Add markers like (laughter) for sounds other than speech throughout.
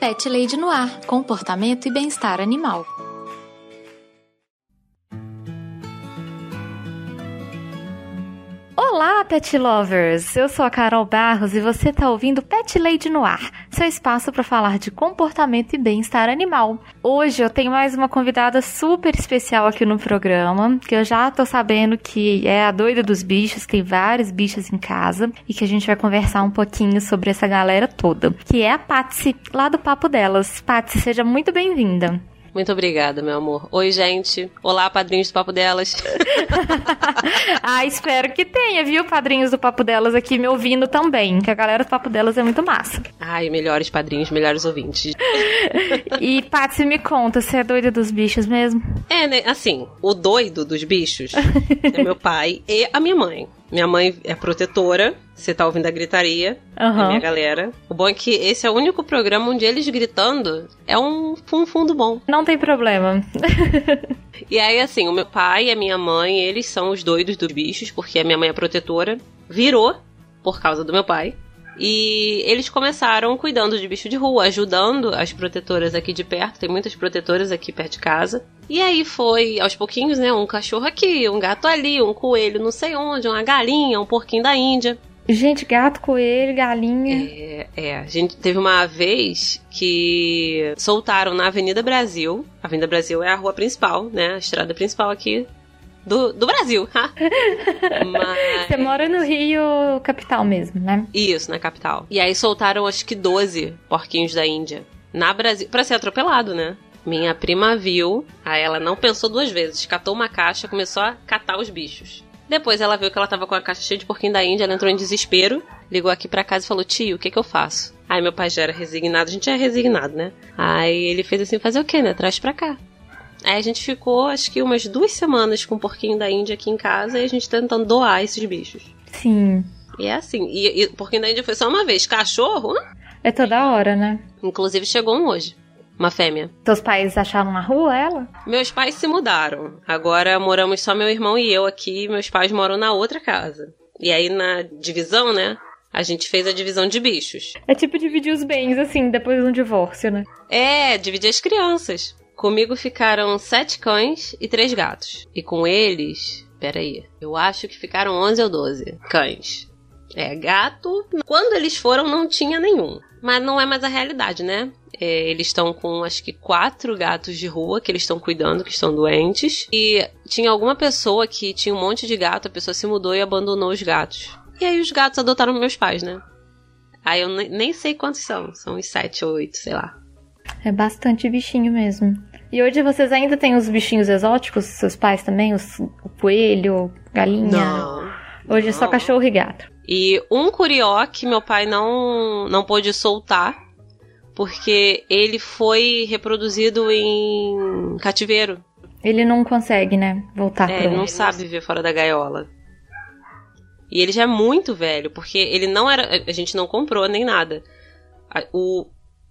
Pet Lady Noir, comportamento e bem-estar animal. Olá, pet lovers! Eu sou a Carol Barros e você está ouvindo Pet Lady no Ar, seu espaço para falar de comportamento e bem-estar animal. Hoje eu tenho mais uma convidada super especial aqui no programa, que eu já tô sabendo que é a doida dos bichos, tem vários bichos em casa e que a gente vai conversar um pouquinho sobre essa galera toda, que é a Patsy, lá do Papo Delas. Patsy, seja muito bem-vinda. Muito obrigada, meu amor. Oi, gente. Olá, padrinhos do Papo Delas. (laughs) ah, espero que tenha, viu, padrinhos do Papo Delas aqui me ouvindo também, que a galera do Papo Delas é muito massa. Ai, melhores padrinhos, melhores ouvintes. (laughs) e, Patsy, me conta, você é doida dos bichos mesmo? É, né? Assim, o doido dos bichos é meu pai e a minha mãe. Minha mãe é protetora. Você tá ouvindo a gritaria uhum. da minha galera. O bom é que esse é o único programa onde eles gritando é um fundo bom. Não tem problema. (laughs) e aí, assim, o meu pai e a minha mãe, eles são os doidos dos bichos, porque a minha mãe é protetora. Virou por causa do meu pai. E eles começaram cuidando de bicho de rua, ajudando as protetoras aqui de perto. Tem muitas protetoras aqui perto de casa. E aí foi, aos pouquinhos, né? Um cachorro aqui, um gato ali, um coelho não sei onde, uma galinha, um porquinho da Índia. Gente, gato, coelho, galinha. É, é, a gente teve uma vez que soltaram na Avenida Brasil. A Avenida Brasil é a rua principal, né? A estrada principal aqui do, do Brasil. (laughs) Mas... Você mora no Rio, capital mesmo, né? Isso, na capital. E aí soltaram acho que 12 porquinhos da Índia. Na Brasil. Pra ser atropelado, né? Minha prima viu, aí ela não pensou duas vezes, catou uma caixa, começou a catar os bichos. Depois ela viu que ela tava com a caixa cheia de porquinho da Índia, ela entrou em desespero, ligou aqui pra casa e falou: Tio, o que que eu faço? Aí meu pai já era resignado, a gente é resignado, né? Aí ele fez assim: fazer o quê, né? Traz pra cá. Aí a gente ficou, acho que umas duas semanas com o porquinho da Índia aqui em casa e a gente tentando doar esses bichos. Sim. E é assim. E, o porquinho da Índia foi só uma vez. Cachorro? É toda hora, né? Inclusive chegou um hoje. Uma fêmea. Seus pais acharam na rua ela? Meus pais se mudaram. Agora moramos só meu irmão e eu aqui. Meus pais moram na outra casa. E aí na divisão, né? A gente fez a divisão de bichos. É tipo dividir os bens, assim, depois de um divórcio, né? É, dividir as crianças. Comigo ficaram sete cães e três gatos. E com eles, peraí, eu acho que ficaram 11 ou 12 cães. É, gato, quando eles foram não tinha nenhum. Mas não é mais a realidade, né? É, eles estão com acho que quatro gatos de rua que eles estão cuidando, que estão doentes. E tinha alguma pessoa que tinha um monte de gato, a pessoa se mudou e abandonou os gatos. E aí os gatos adotaram meus pais, né? Aí eu nem sei quantos são, são uns sete ou oito, sei lá. É bastante bichinho mesmo. E hoje vocês ainda têm os bichinhos exóticos, seus pais também? Os, o coelho, galinha? Não. Hoje é só cachorro e gato. E um curió que meu pai não, não pôde soltar, porque ele foi reproduzido em cativeiro. Ele não consegue, né? Voltar é, ele não sabe viver fora da gaiola. E ele já é muito velho, porque ele não era. A gente não comprou nem nada. O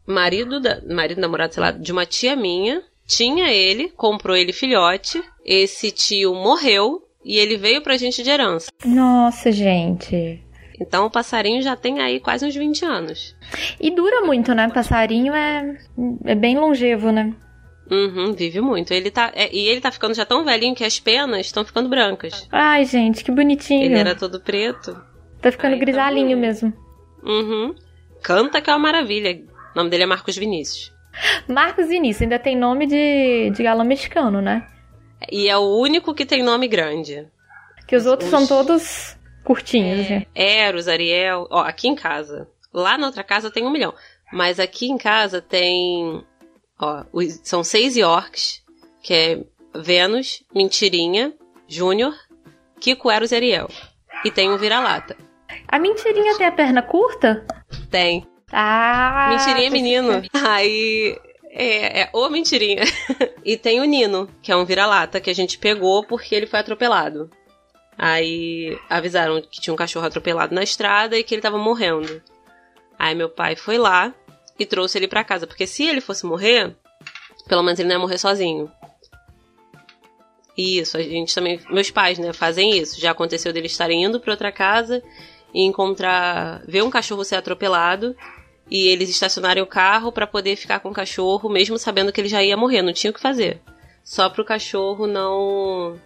marido da. Marido, namorado, sei lá, de uma tia minha tinha ele, comprou ele filhote. Esse tio morreu e ele veio pra gente de herança. Nossa, gente. Então o passarinho já tem aí quase uns 20 anos. E dura muito, né? Passarinho é, é bem longevo, né? Uhum, vive muito. Ele tá, é, e ele tá ficando já tão velhinho que as penas estão ficando brancas. Ai, gente, que bonitinho. Ele era todo preto. Tá ficando aí, grisalhinho tá mesmo. Uhum. Canta que é uma maravilha. O nome dele é Marcos Vinícius. Marcos Vinícius ainda tem nome de, de galã mexicano, né? E é o único que tem nome grande. Que os, os outros são todos curtinhos, é, né? Eros, Ariel. Ó, aqui em casa. Lá na outra casa tem um milhão. Mas aqui em casa tem. Ó, os, são seis Yorks, que é Vênus, Mentirinha, Júnior, Kiko Eros e Ariel. E tem um vira-lata. A mentirinha tem a perna curta? Tem. Ah! Mentirinha é menino. Aí. É, é ô mentirinha. (laughs) e tem o Nino, que é um vira-lata que a gente pegou porque ele foi atropelado. Aí avisaram que tinha um cachorro atropelado na estrada e que ele tava morrendo. Aí meu pai foi lá e trouxe ele para casa, porque se ele fosse morrer, pelo menos ele não ia morrer sozinho. Isso, a gente também, meus pais, né, fazem isso. Já aconteceu deles estarem indo para outra casa e encontrar, ver um cachorro ser atropelado e eles estacionarem o carro para poder ficar com o cachorro, mesmo sabendo que ele já ia morrer, não tinha o que fazer. Só pro cachorro não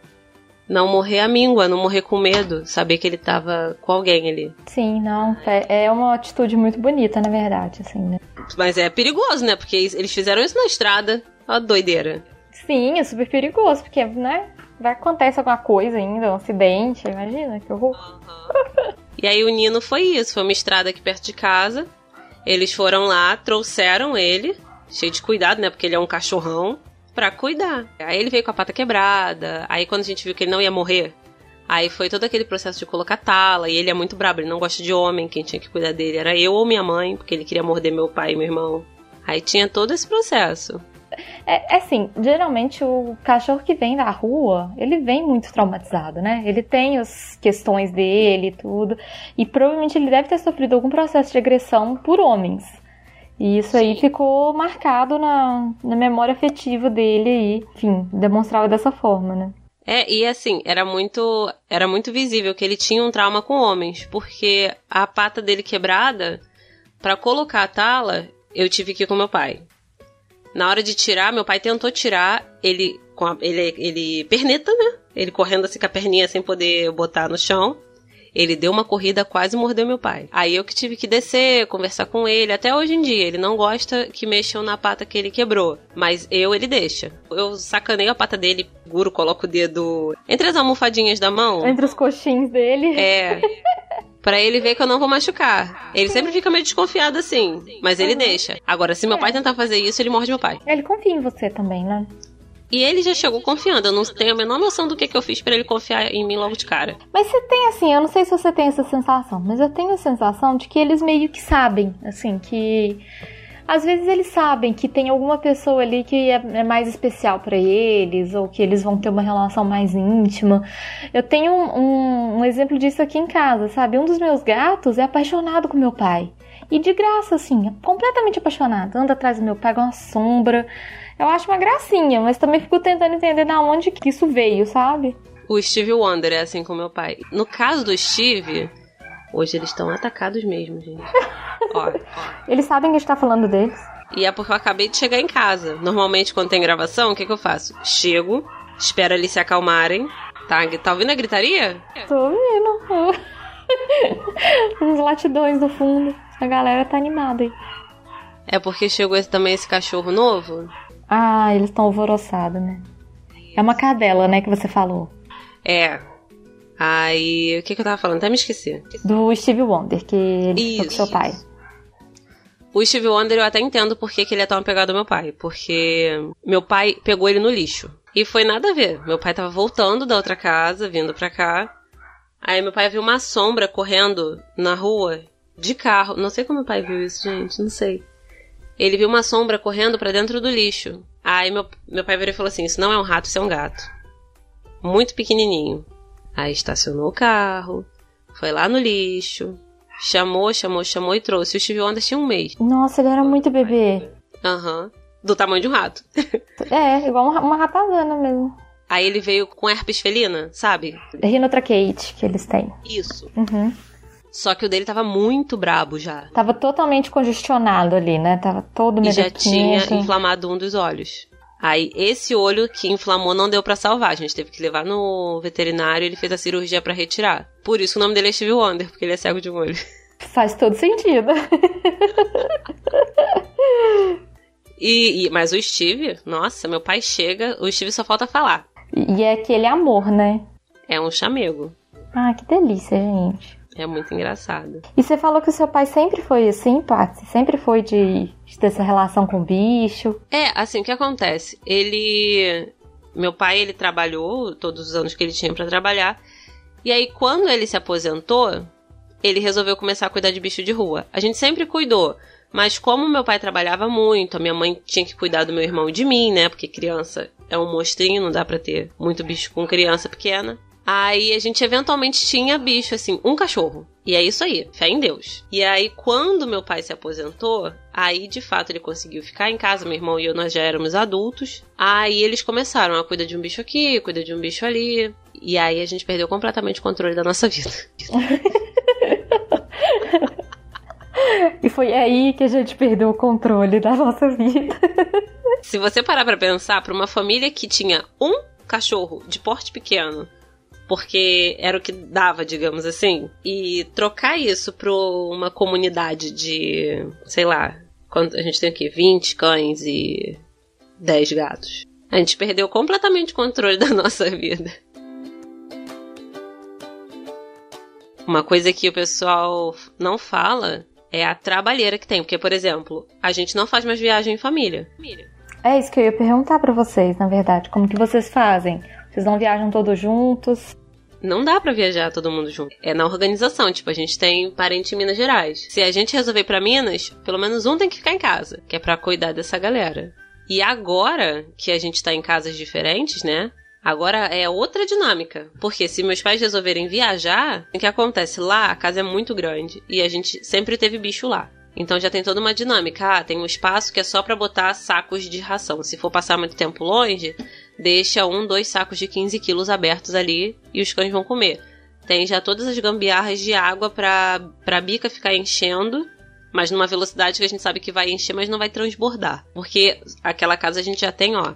não morrer a míngua, não morrer com medo, saber que ele tava com alguém ali. Sim, não, é, é uma atitude muito bonita, na verdade, assim, né? Mas é perigoso, né? Porque eles fizeram isso na estrada. Ó, doideira. Sim, é super perigoso, porque, né? Vai acontecer alguma coisa ainda, um acidente, imagina, que horror. Uhum. e aí o Nino foi isso, foi uma estrada aqui perto de casa. Eles foram lá, trouxeram ele, cheio de cuidado, né? Porque ele é um cachorrão, pra cuidar. Aí ele veio com a pata quebrada. Aí quando a gente viu que ele não ia morrer, aí foi todo aquele processo de colocar tala. E ele é muito brabo, ele não gosta de homem. Quem tinha que cuidar dele era eu ou minha mãe, porque ele queria morder meu pai e meu irmão. Aí tinha todo esse processo. É, é assim, geralmente o cachorro que vem da rua, ele vem muito traumatizado, né? Ele tem as questões dele e tudo. E provavelmente ele deve ter sofrido algum processo de agressão por homens. E isso aí ficou marcado na, na memória afetiva dele e, enfim, demonstrava dessa forma, né? É, e assim, era muito, era muito visível que ele tinha um trauma com homens, porque a pata dele quebrada, para colocar a tala, eu tive que ir com meu pai. Na hora de tirar, meu pai tentou tirar, ele com a, ele ele perneta, né? Ele correndo assim com a perninha sem poder botar no chão. Ele deu uma corrida, quase mordeu meu pai. Aí eu que tive que descer, conversar com ele. Até hoje em dia, ele não gosta que mexam na pata que ele quebrou. Mas eu, ele deixa. Eu sacaneio a pata dele, guro, coloco o dedo entre as almofadinhas da mão. Entre os coxins dele. É. (laughs) Pra ele ver que eu não vou machucar. Ele sempre fica meio desconfiado assim, mas ele uhum. deixa. Agora, se meu pai tentar fazer isso, ele morde meu pai. Ele confia em você também, né? E ele já chegou confiando. Eu não tenho a menor noção do que, que eu fiz para ele confiar em mim logo de cara. Mas você tem assim, eu não sei se você tem essa sensação, mas eu tenho a sensação de que eles meio que sabem, assim, que às vezes eles sabem que tem alguma pessoa ali que é, é mais especial para eles, ou que eles vão ter uma relação mais íntima. Eu tenho um, um, um, exemplo disso aqui em casa, sabe? Um dos meus gatos é apaixonado com meu pai. E de graça, assim, é completamente apaixonado. Anda atrás do meu pai uma sombra. Eu acho uma gracinha, mas também fico tentando entender da onde que isso veio, sabe? O Steve Wonder é assim com meu pai. No caso do Steve, hoje eles estão atacados mesmo, gente. ó, ó. Eles sabem que a gente tá falando deles. E é porque eu acabei de chegar em casa. Normalmente, quando tem gravação, o que, que eu faço? Chego, espero eles se acalmarem. Tá, tá ouvindo a gritaria? Tô ouvindo. (laughs) Uns latidões no fundo. A galera tá animada aí. É porque chegou esse, também esse cachorro novo? Ah, eles estão alvoroçados, né? É uma cadela, né, que você falou. É. Aí, o que, que eu tava falando? Até me esqueci. Do Steve Wonder, que ele Isso. com seu pai. O Steve Wonder eu até entendo porque que ele é tão apegado ao meu pai. Porque meu pai pegou ele no lixo. E foi nada a ver. Meu pai tava voltando da outra casa, vindo pra cá. Aí meu pai viu uma sombra correndo na rua de carro. Não sei como meu pai viu isso, gente. Não sei ele viu uma sombra correndo para dentro do lixo. Aí meu, meu pai virou e falou assim: Isso não é um rato, isso é um gato. Muito pequenininho. Aí estacionou o carro, foi lá no lixo, chamou, chamou, chamou e trouxe. O Steve Wonder tinha um mês. Nossa, ele era muito bebê. Aham. Uhum. Do tamanho de um rato. (laughs) é, igual uma, uma ratazana mesmo. Aí ele veio com herpes felina, sabe? Rinotraqueite que eles têm. Isso. Uhum. Só que o dele tava muito brabo já. Tava totalmente congestionado ali, né? Tava todo meio E já tinha inflamado um dos olhos. Aí, esse olho que inflamou não deu para salvar. A gente teve que levar no veterinário e ele fez a cirurgia para retirar. Por isso o nome dele é Steve Wonder, porque ele é cego de um olho. Faz todo sentido. (laughs) e, e, mas o Steve, nossa, meu pai chega, o Steve só falta falar. E é aquele amor, né? É um chamego. Ah, que delícia, gente. É muito engraçado. E você falou que o seu pai sempre foi assim, Patsy? Sempre foi de, de ter essa relação com o bicho? É, assim, o que acontece? Ele. Meu pai, ele trabalhou todos os anos que ele tinha para trabalhar. E aí, quando ele se aposentou, ele resolveu começar a cuidar de bicho de rua. A gente sempre cuidou. Mas como meu pai trabalhava muito, a minha mãe tinha que cuidar do meu irmão e de mim, né? Porque criança é um monstrinho, não dá pra ter muito bicho com criança pequena. Aí a gente eventualmente tinha bicho, assim, um cachorro. E é isso aí, fé em Deus. E aí, quando meu pai se aposentou, aí de fato ele conseguiu ficar em casa, meu irmão e eu nós já éramos adultos. Aí eles começaram a cuidar de um bicho aqui, cuidar de um bicho ali. E aí a gente perdeu completamente o controle da nossa vida. (laughs) e foi aí que a gente perdeu o controle da nossa vida. Se você parar pra pensar, pra uma família que tinha um cachorro de porte pequeno, porque era o que dava, digamos assim, e trocar isso pra uma comunidade de, sei lá, quando a gente tem aqui 20 cães e 10 gatos. A gente perdeu completamente o controle (laughs) da nossa vida. Uma coisa que o pessoal não fala é a trabalheira que tem. Porque, por exemplo, a gente não faz mais viagem em família. É isso que eu ia perguntar para vocês, na verdade. Como que vocês fazem? Vocês não viajam todos juntos? Não dá para viajar todo mundo junto. É na organização. Tipo, a gente tem parente em Minas Gerais. Se a gente resolver pra Minas, pelo menos um tem que ficar em casa, que é para cuidar dessa galera. E agora que a gente tá em casas diferentes, né? Agora é outra dinâmica. Porque se meus pais resolverem viajar, o que acontece? Lá a casa é muito grande e a gente sempre teve bicho lá. Então já tem toda uma dinâmica. Ah, tem um espaço que é só para botar sacos de ração. Se for passar muito tempo longe, deixa um, dois sacos de 15 quilos abertos ali e os cães vão comer. Tem já todas as gambiarras de água pra, pra bica ficar enchendo, mas numa velocidade que a gente sabe que vai encher, mas não vai transbordar. Porque aquela casa a gente já tem, ó,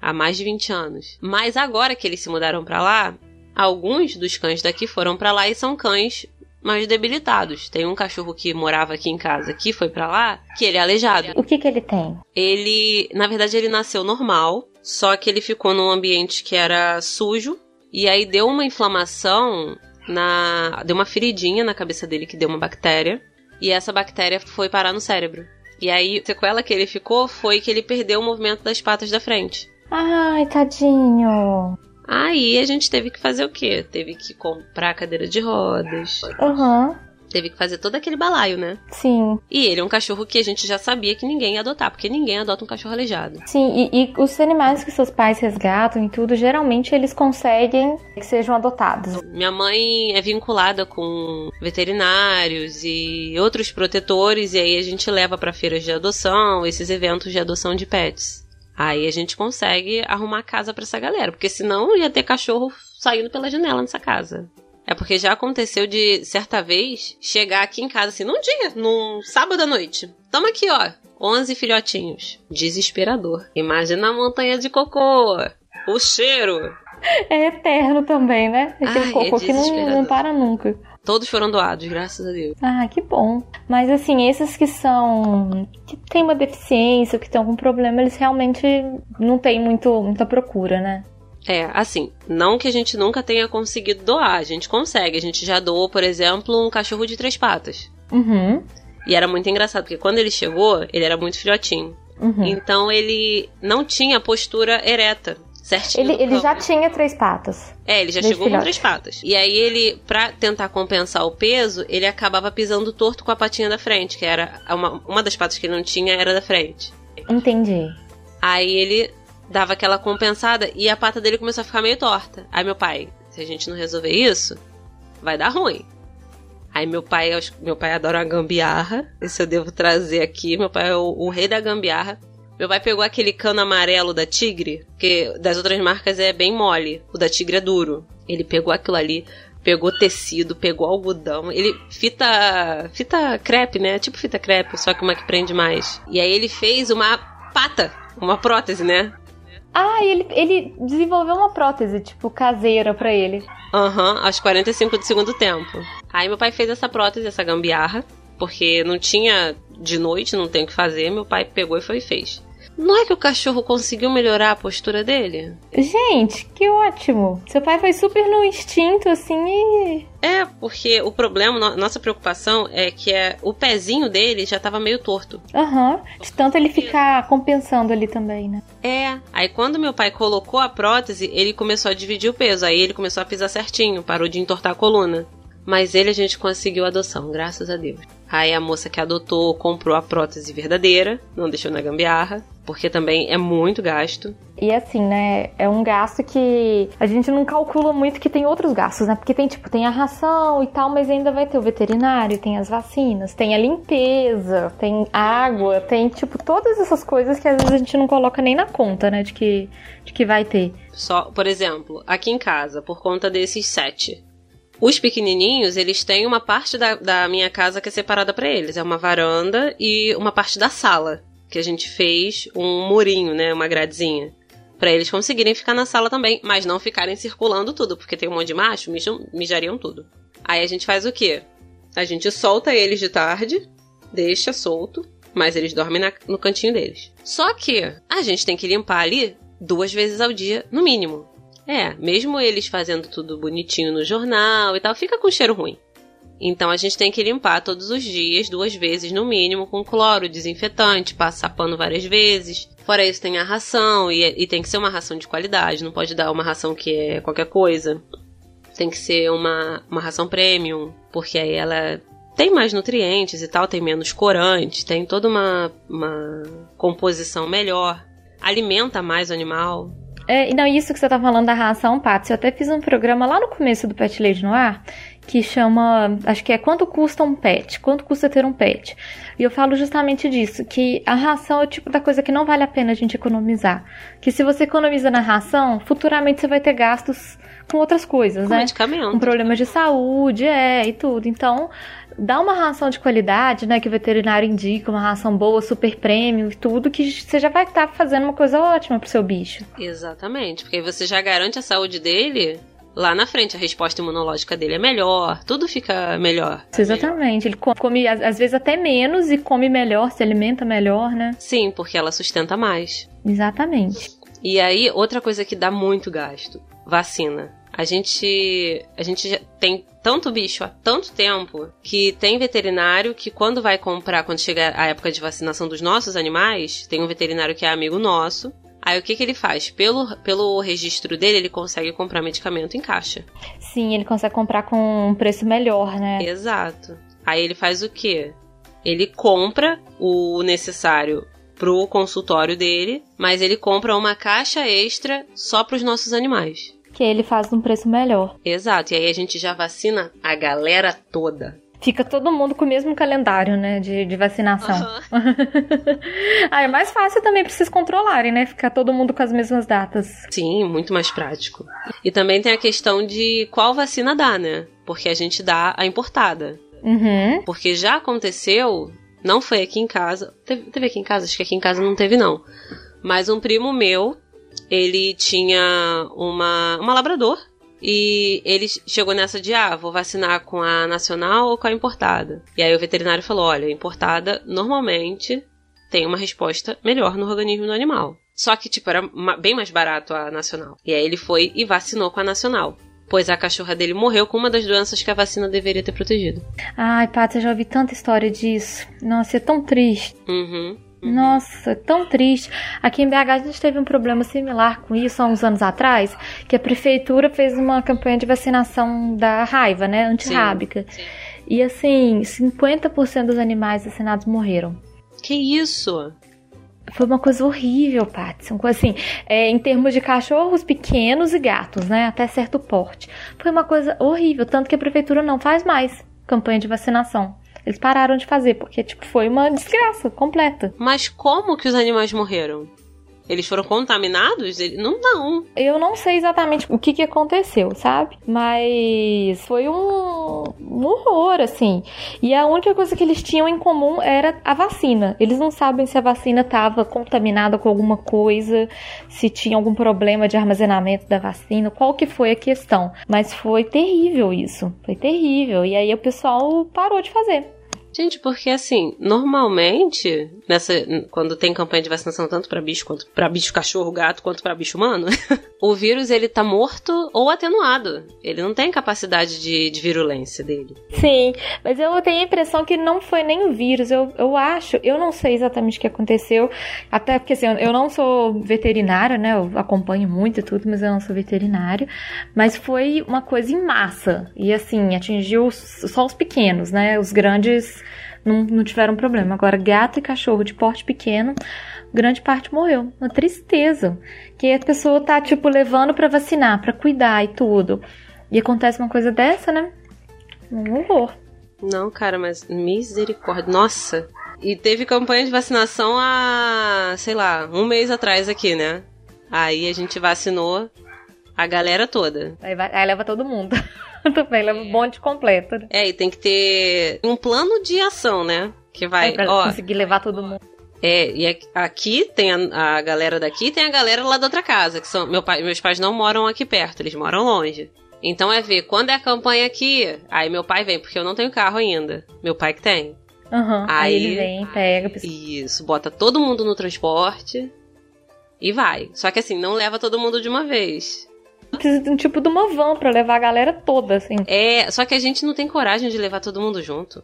há mais de 20 anos. Mas agora que eles se mudaram para lá, alguns dos cães daqui foram para lá e são cães mais debilitados. Tem um cachorro que morava aqui em casa que foi para lá, que ele é aleijado. O que que ele tem? Ele, na verdade, ele nasceu normal, só que ele ficou num ambiente que era sujo e aí deu uma inflamação na, deu uma feridinha na cabeça dele que deu uma bactéria e essa bactéria foi parar no cérebro. E aí, a sequela que ele ficou foi que ele perdeu o movimento das patas da frente. Ai, tadinho. Aí a gente teve que fazer o quê? Teve que comprar cadeira de rodas. Aham. Uhum. Teve que fazer todo aquele balaio, né? Sim. E ele é um cachorro que a gente já sabia que ninguém ia adotar, porque ninguém adota um cachorro aleijado. Sim, e, e os animais que seus pais resgatam e tudo, geralmente eles conseguem que sejam adotados. Minha mãe é vinculada com veterinários e outros protetores, e aí a gente leva para feiras de adoção, esses eventos de adoção de pets. Aí a gente consegue arrumar casa para essa galera, porque senão ia ter cachorro saindo pela janela nessa casa. É porque já aconteceu de, certa vez, chegar aqui em casa assim, num dia, num sábado à noite. Toma aqui, ó, 11 filhotinhos. Desesperador. Imagina a montanha de cocô. O cheiro. É eterno também, né? Aquele Ai, é cocô é que não, não para nunca. Todos foram doados, graças a Deus. Ah, que bom. Mas assim, esses que são. que tem uma deficiência, que tem algum problema, eles realmente não têm muito, muita procura, né? É, assim, não que a gente nunca tenha conseguido doar, a gente consegue. A gente já doou, por exemplo, um cachorro de três patas. Uhum. E era muito engraçado, porque quando ele chegou, ele era muito filhotinho. Uhum. Então ele não tinha postura ereta certinho. Ele, ele já tinha três patas. É, ele já chegou filhote. com três patas. E aí ele, pra tentar compensar o peso, ele acabava pisando torto com a patinha da frente, que era uma, uma das patas que ele não tinha era da frente. Entendi. Aí ele dava aquela compensada e a pata dele começou a ficar meio torta. Aí meu pai, se a gente não resolver isso, vai dar ruim. Aí meu pai, meu pai adora a gambiarra. Esse eu devo trazer aqui. Meu pai é o, o rei da gambiarra. Meu pai pegou aquele cano amarelo da Tigre, que das outras marcas é bem mole. O da Tigre é duro. Ele pegou aquilo ali, pegou tecido, pegou algodão. Ele fita, fita crepe, né? Tipo fita crepe, só que uma que prende mais. E aí ele fez uma pata, uma prótese, né? Ah, ele, ele desenvolveu uma prótese, tipo, caseira para ele. Aham, uhum, aos 45 do segundo tempo. Aí meu pai fez essa prótese, essa gambiarra, porque não tinha de noite, não tem o que fazer. Meu pai pegou e foi e fez. Não é que o cachorro conseguiu melhorar a postura dele? Gente, que ótimo. Seu pai foi super no instinto, assim, e. É, porque o problema, nossa preocupação é que é, o pezinho dele já tava meio torto. Aham. Uhum. De tanto ele ficar compensando ali também, né? É. Aí quando meu pai colocou a prótese, ele começou a dividir o peso. Aí ele começou a pisar certinho, parou de entortar a coluna. Mas ele a gente conseguiu a adoção, graças a Deus. Aí a moça que adotou comprou a prótese verdadeira, não deixou na gambiarra, porque também é muito gasto. E assim, né, é um gasto que a gente não calcula muito que tem outros gastos, né? Porque tem tipo, tem a ração e tal, mas ainda vai ter o veterinário, tem as vacinas, tem a limpeza, tem água, tem tipo todas essas coisas que às vezes a gente não coloca nem na conta, né, de que de que vai ter. Só, por exemplo, aqui em casa, por conta desses sete, Os pequenininhos, eles têm uma parte da, da minha casa que é separada para eles. É uma varanda e uma parte da sala, que a gente fez um murinho, né? Uma gradezinha. Pra eles conseguirem ficar na sala também, mas não ficarem circulando tudo, porque tem um monte de macho, mijam, mijariam tudo. Aí a gente faz o quê? A gente solta eles de tarde, deixa solto, mas eles dormem na, no cantinho deles. Só que a gente tem que limpar ali duas vezes ao dia, no mínimo. É, mesmo eles fazendo tudo bonitinho no jornal e tal, fica com cheiro ruim. Então a gente tem que limpar todos os dias, duas vezes no mínimo, com cloro, desinfetante, passar pano várias vezes. Fora isso, tem a ração, e, e tem que ser uma ração de qualidade, não pode dar uma ração que é qualquer coisa. Tem que ser uma, uma ração premium, porque aí ela tem mais nutrientes e tal, tem menos corante, tem toda uma, uma composição melhor, alimenta mais o animal. É, e não, isso que você tá falando da ração, Patsy, eu até fiz um programa lá no começo do Pet Lady no ar, que chama, acho que é quanto custa um pet, quanto custa ter um pet. E eu falo justamente disso, que a ração é o tipo da coisa que não vale a pena a gente economizar. Que se você economiza na ração, futuramente você vai ter gastos com outras coisas, Com né? medicamento. Com problemas de saúde, é, e tudo. Então, dá uma ração de qualidade, né, que o veterinário indica, uma ração boa, super premium e tudo, que você já vai estar fazendo uma coisa ótima pro seu bicho. Exatamente, porque aí você já garante a saúde dele lá na frente, a resposta imunológica dele é melhor, tudo fica melhor. Exatamente. Ele co- come, às vezes, até menos e come melhor, se alimenta melhor, né? Sim, porque ela sustenta mais. Exatamente. E aí, outra coisa que dá muito gasto: vacina. A gente, a gente já tem tanto bicho há tanto tempo que tem veterinário que quando vai comprar, quando chega a época de vacinação dos nossos animais, tem um veterinário que é amigo nosso. Aí o que, que ele faz? Pelo, pelo registro dele, ele consegue comprar medicamento em caixa. Sim, ele consegue comprar com um preço melhor, né? Exato. Aí ele faz o quê? Ele compra o necessário pro consultório dele, mas ele compra uma caixa extra só pros nossos animais. Que ele faz num preço melhor. Exato, e aí a gente já vacina a galera toda. Fica todo mundo com o mesmo calendário, né? De, de vacinação. (laughs) ah, é mais fácil também pra vocês controlarem, né? Ficar todo mundo com as mesmas datas. Sim, muito mais prático. E também tem a questão de qual vacina dá, né? Porque a gente dá a importada. Uhum. Porque já aconteceu, não foi aqui em casa. Teve, teve aqui em casa? Acho que aqui em casa não teve, não. Mas um primo meu, ele tinha uma, uma labrador. E ele chegou nessa de, ah, vou vacinar com a nacional ou com a importada. E aí o veterinário falou, olha, a importada normalmente tem uma resposta melhor no organismo do animal. Só que, tipo, era bem mais barato a nacional. E aí ele foi e vacinou com a nacional. Pois a cachorra dele morreu com uma das doenças que a vacina deveria ter protegido. Ai, Paty, eu já ouvi tanta história disso. Nossa, é tão triste. Uhum. Nossa, tão triste. Aqui em BH a gente teve um problema similar com isso há uns anos atrás, que a prefeitura fez uma campanha de vacinação da raiva, né, antirrábica. Sim. E assim, 50% dos animais vacinados morreram. Que isso? Foi uma coisa horrível, coisa assim, é, em termos de cachorros pequenos e gatos, né, até certo porte. Foi uma coisa horrível, tanto que a prefeitura não faz mais campanha de vacinação. Eles pararam de fazer, porque, tipo, foi uma desgraça completa. Mas como que os animais morreram? Eles foram contaminados? Não, não. Eu não sei exatamente o que, que aconteceu, sabe? Mas foi um, um horror, assim. E a única coisa que eles tinham em comum era a vacina. Eles não sabem se a vacina estava contaminada com alguma coisa, se tinha algum problema de armazenamento da vacina, qual que foi a questão. Mas foi terrível isso. Foi terrível. E aí o pessoal parou de fazer. Gente, porque assim, normalmente, nessa quando tem campanha de vacinação tanto pra bicho quanto para bicho cachorro, gato, quanto pra bicho humano, (laughs) o vírus ele tá morto ou atenuado. Ele não tem capacidade de, de virulência dele. Sim, mas eu tenho a impressão que não foi nem o vírus. Eu, eu acho, eu não sei exatamente o que aconteceu. Até porque assim, eu não sou veterinária, né? Eu acompanho muito e tudo, mas eu não sou veterinário. Mas foi uma coisa em massa. E assim, atingiu só os pequenos, né? Os grandes não, não tiveram problema. Agora, gato e cachorro de porte pequeno, grande parte morreu. Uma tristeza. Que a pessoa tá, tipo, levando para vacinar, para cuidar e tudo. E acontece uma coisa dessa, né? Um horror. Não, cara, mas misericórdia. Nossa. E teve campanha de vacinação há, sei lá, um mês atrás aqui, né? Aí a gente vacinou a galera toda. Aí, vai, aí leva todo mundo. (laughs) (laughs) Também leva o bonde completo. Né? É, e tem que ter um plano de ação, né? Que vai, é pra ó, conseguir levar todo mundo. É, e aqui tem a, a, galera daqui, tem a galera lá da outra casa, que são meu pai, meus pais não moram aqui perto, eles moram longe. Então é ver quando é a campanha aqui, aí meu pai vem, porque eu não tenho carro ainda. Meu pai que tem. Uhum, aí, aí ele vem, pega. Isso, bota todo mundo no transporte e vai. Só que assim, não leva todo mundo de uma vez. Precisa (laughs) de um tipo de uma van pra levar a galera toda, assim. É, só que a gente não tem coragem de levar todo mundo junto.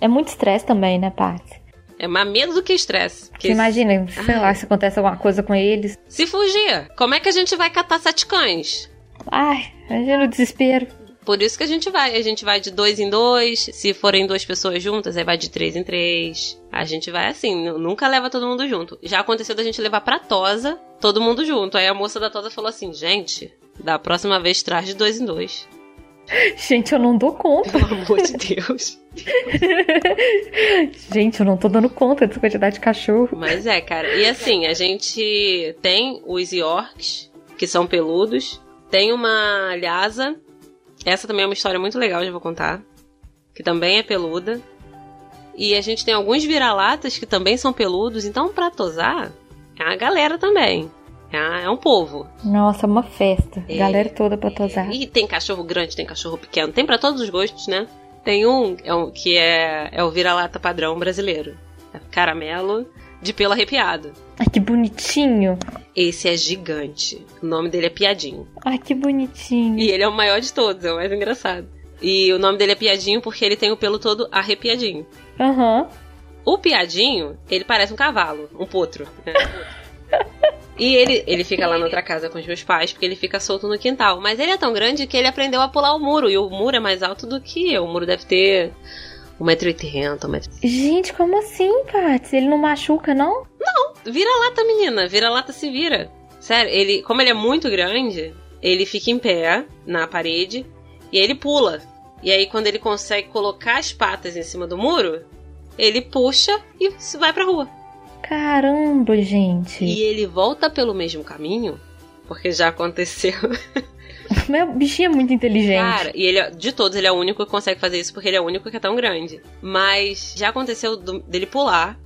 É muito estresse também, né, Paty? É mais medo do que estresse. Porque... Imagina, sei Ai. lá, se acontece alguma coisa com eles. Se fugir, como é que a gente vai catar sete cães? Ai, imagina o desespero. Por isso que a gente vai. A gente vai de dois em dois. Se forem duas pessoas juntas, aí vai de três em três. A gente vai assim, nunca leva todo mundo junto. Já aconteceu da gente levar pra Tosa todo mundo junto. Aí a moça da Tosa falou assim: gente, da próxima vez traz de dois em dois. Gente, eu não dou conta. Pelo amor de Deus. (laughs) gente, eu não tô dando conta dessa quantidade de cachorro. Mas é, cara. E assim, a gente tem os Yorks, que são peludos. Tem uma Lhasa. Essa também é uma história muito legal, já vou contar. Que também é peluda. E a gente tem alguns vira-latas que também são peludos. Então, pra tosar, é a galera também. É, é um povo. Nossa, uma festa. É, Galera toda pra tosar. E tem cachorro grande, tem cachorro pequeno. Tem para todos os gostos, né? Tem um, é um que é, é o vira-lata padrão brasileiro. É caramelo de pelo arrepiado. Ai, que bonitinho. Esse é gigante. O nome dele é Piadinho. Ai, que bonitinho. E ele é o maior de todos, é o mais engraçado. E o nome dele é Piadinho porque ele tem o pelo todo arrepiadinho. Aham. Uhum. O Piadinho, ele parece um cavalo, um potro. Né? (laughs) E ele, ele fica lá na outra casa com os meus pais, porque ele fica solto no quintal. Mas ele é tão grande que ele aprendeu a pular o muro. E o muro é mais alto do que eu. O muro deve ter 1,80m, 1,80m. Gente, como assim, Paty? Ele não machuca, não? Não, vira lata, menina. Vira lata se vira. Sério, ele, como ele é muito grande, ele fica em pé na parede e aí ele pula. E aí, quando ele consegue colocar as patas em cima do muro, ele puxa e vai pra rua. Caramba, gente. E ele volta pelo mesmo caminho, porque já aconteceu. (laughs) (laughs) Meu bichinho é muito inteligente. Cara, e ele, de todos, ele é o único que consegue fazer isso porque ele é o único que é tão grande. Mas já aconteceu do, dele pular,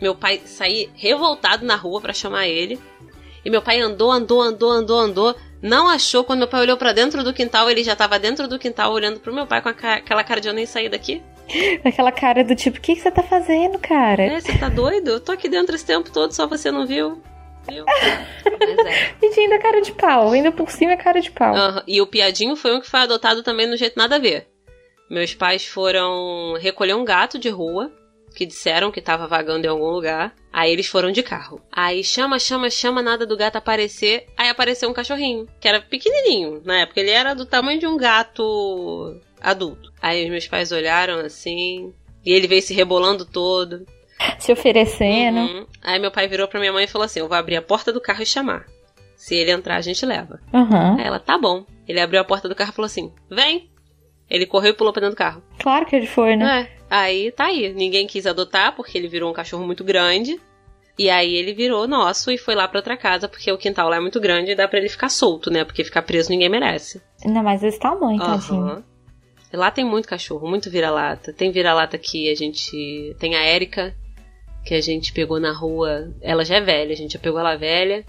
meu pai sair revoltado na rua para chamar ele. E meu pai andou, andou, andou, andou, andou. Não achou. Quando meu pai olhou para dentro do quintal, ele já tava dentro do quintal olhando pro meu pai com aquela cara de eu nem sair daqui. (laughs) Aquela cara do tipo, o que, que você tá fazendo, cara? É, você tá doido? Eu tô aqui dentro esse tempo todo, só você não viu. Mas é. (laughs) E ainda cara de pau, ainda por cima é cara de pau. Uhum. E o Piadinho foi um que foi adotado também no jeito nada a ver. Meus pais foram recolher um gato de rua, que disseram que tava vagando em algum lugar. Aí eles foram de carro. Aí chama, chama, chama, nada do gato aparecer. Aí apareceu um cachorrinho, que era pequenininho. Na época ele era do tamanho de um gato adulto. Aí os meus pais olharam assim, e ele veio se rebolando todo. (laughs) Se oferecendo. Uhum. Aí meu pai virou pra minha mãe e falou assim: Eu vou abrir a porta do carro e chamar. Se ele entrar, a gente leva. Uhum. Aí ela, tá bom. Ele abriu a porta do carro e falou assim: Vem! Ele correu e pulou pra dentro do carro. Claro que ele foi, né? É. Aí tá aí. Ninguém quis adotar porque ele virou um cachorro muito grande. E aí ele virou nosso e foi lá pra outra casa, porque o quintal lá é muito grande e dá pra ele ficar solto, né? Porque ficar preso ninguém merece. Não, mas esse tamanho, tadinho. Uhum. Lá tem muito cachorro, muito vira-lata. Tem vira-lata que a gente. Tem a Érica, que a gente pegou na rua. Ela já é velha, a gente já pegou ela velha.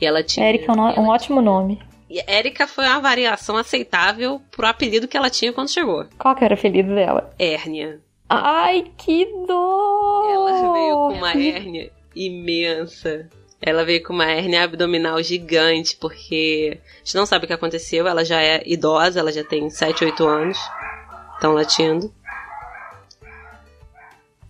E ela tinha. Érica é um, um ótimo nome. E Érica foi uma variação aceitável pro apelido que ela tinha quando chegou. Qual que era o apelido dela? Hérnia. Ai, que dor! Ela veio com uma hérnia imensa. Ela veio com uma hérnia abdominal gigante, porque a gente não sabe o que aconteceu. Ela já é idosa, ela já tem 7, 8 anos. Estão latindo.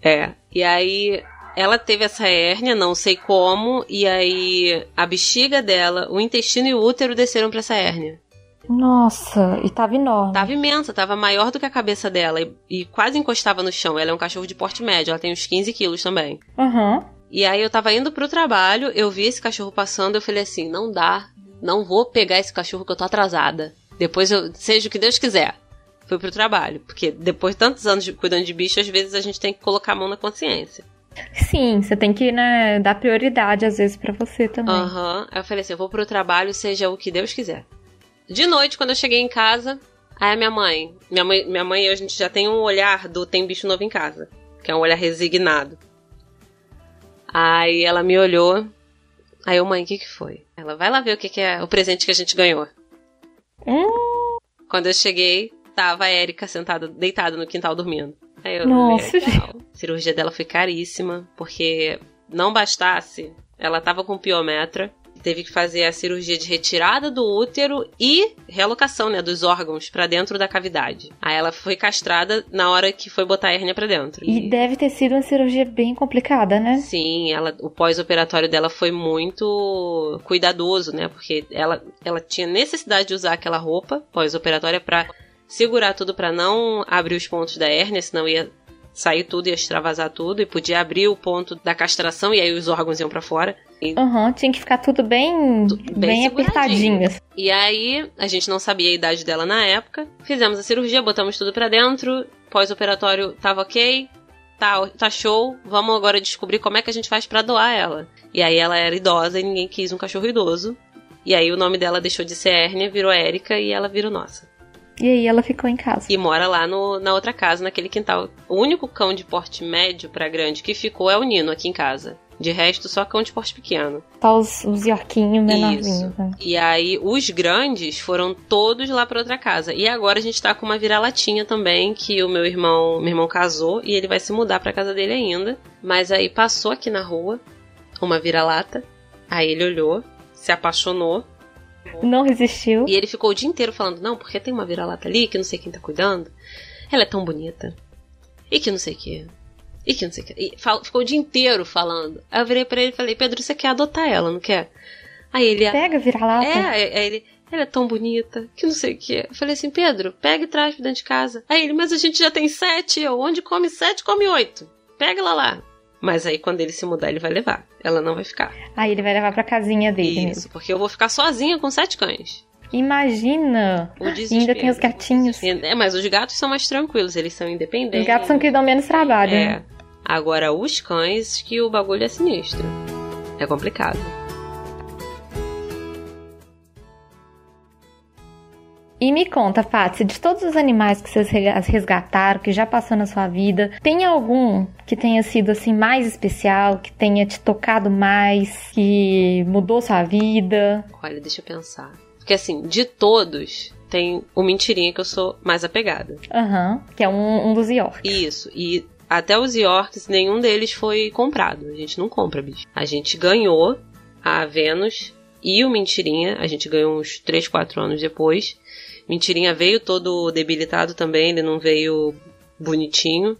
É. E aí ela teve essa hérnia, não sei como, e aí a bexiga dela, o intestino e o útero desceram para essa hérnia. Nossa, e tava enorme. Tava imensa, tava maior do que a cabeça dela e, e, quase encostava no chão. Ela é um cachorro de porte médio, ela tem uns 15 quilos também. Uhum. E aí eu tava indo pro trabalho, eu vi esse cachorro passando, eu falei assim, não dá, não vou pegar esse cachorro que eu tô atrasada. Depois eu, seja o que Deus quiser. Fui pro trabalho, porque depois de tantos anos de, cuidando de bicho, às vezes a gente tem que colocar a mão na consciência. Sim, você tem que né, dar prioridade às vezes para você também. Aham. Uhum. Aí eu falei assim, eu vou pro trabalho, seja o que Deus quiser. De noite, quando eu cheguei em casa, Aí a minha mãe, minha mãe, minha mãe, a gente já tem um olhar do tem bicho novo em casa, que é um olhar resignado. Aí ela me olhou. Aí eu, mãe, o que que foi? Ela, vai lá ver o que que é o presente que a gente ganhou. Hum. Quando eu cheguei, tava a Erika sentada, deitada no quintal dormindo. Aí eu, Nossa. A cirurgia dela foi caríssima, porque não bastasse, ela tava com piometra, teve que fazer a cirurgia de retirada do útero e realocação, né, dos órgãos para dentro da cavidade. Aí ela foi castrada na hora que foi botar a hérnia para dentro. E deve ter sido uma cirurgia bem complicada, né? Sim, ela, o pós-operatório dela foi muito cuidadoso, né? Porque ela, ela tinha necessidade de usar aquela roupa pós-operatória para segurar tudo para não abrir os pontos da hérnia, senão ia sair tudo, ia extravasar tudo e podia abrir o ponto da castração e aí os órgãos iam para fora. Aham, uhum, tinha que ficar tudo bem, Tudo bem, bem apertadinho. E aí, a gente não sabia a idade dela na época. Fizemos a cirurgia, botamos tudo pra dentro. Pós-operatório tava ok. Tá, tá show. Vamos agora descobrir como é que a gente faz pra doar ela. E aí ela era idosa e ninguém quis um cachorro idoso. E aí o nome dela deixou de ser Hérnia, virou Érica e ela virou nossa. E aí ela ficou em casa. E mora lá no, na outra casa, naquele quintal. O único cão de porte médio pra grande que ficou é o Nino aqui em casa. De resto, só cão de porte pequeno. Tá os, os Yorkinhos menorzinhos. Né? E aí, os grandes foram todos lá pra outra casa. E agora a gente tá com uma vira-latinha também, que o meu irmão, meu irmão casou e ele vai se mudar pra casa dele ainda. Mas aí passou aqui na rua uma vira-lata. Aí ele olhou, se apaixonou. Não resistiu. E ele ficou o dia inteiro falando: Não, porque tem uma vira-lata ali que não sei quem tá cuidando. Ela é tão bonita. E que não sei o que. E que não sei o que. E fal- ficou o dia inteiro falando. Aí eu virei pra ele e falei: Pedro, você quer adotar ela, não quer? Aí ele. Pega, vira lá. É, aí aí ele. Ela é tão bonita, que não sei o que. Eu falei assim, Pedro, pega e traz pra dentro de casa. Aí ele, mas a gente já tem sete. Eu, onde come sete, come oito. Pega ela lá. Mas aí quando ele se mudar, ele vai levar. Ela não vai ficar. Aí ele vai levar pra casinha dele mesmo. Isso, porque eu vou ficar sozinha com sete cães. Imagina! O E ainda tem os gatinhos. É, mas os gatos são mais tranquilos, eles são independentes. Os gatos são que dão menos trabalho, É. né? Agora, os cães, que o bagulho é sinistro. É complicado. E me conta, Patsy, de todos os animais que vocês resgataram, que já passou na sua vida, tem algum que tenha sido assim mais especial, que tenha te tocado mais, que mudou sua vida? Olha, deixa eu pensar. Porque assim, de todos, tem o mentirinha que eu sou mais apegada. Aham, que é um, um dos York. Isso. E até os Yorks, nenhum deles foi comprado. A gente não compra, bicho. A gente ganhou a Vênus e o Mentirinha. A gente ganhou uns 3, 4 anos depois. Mentirinha veio todo debilitado também, ele não veio bonitinho.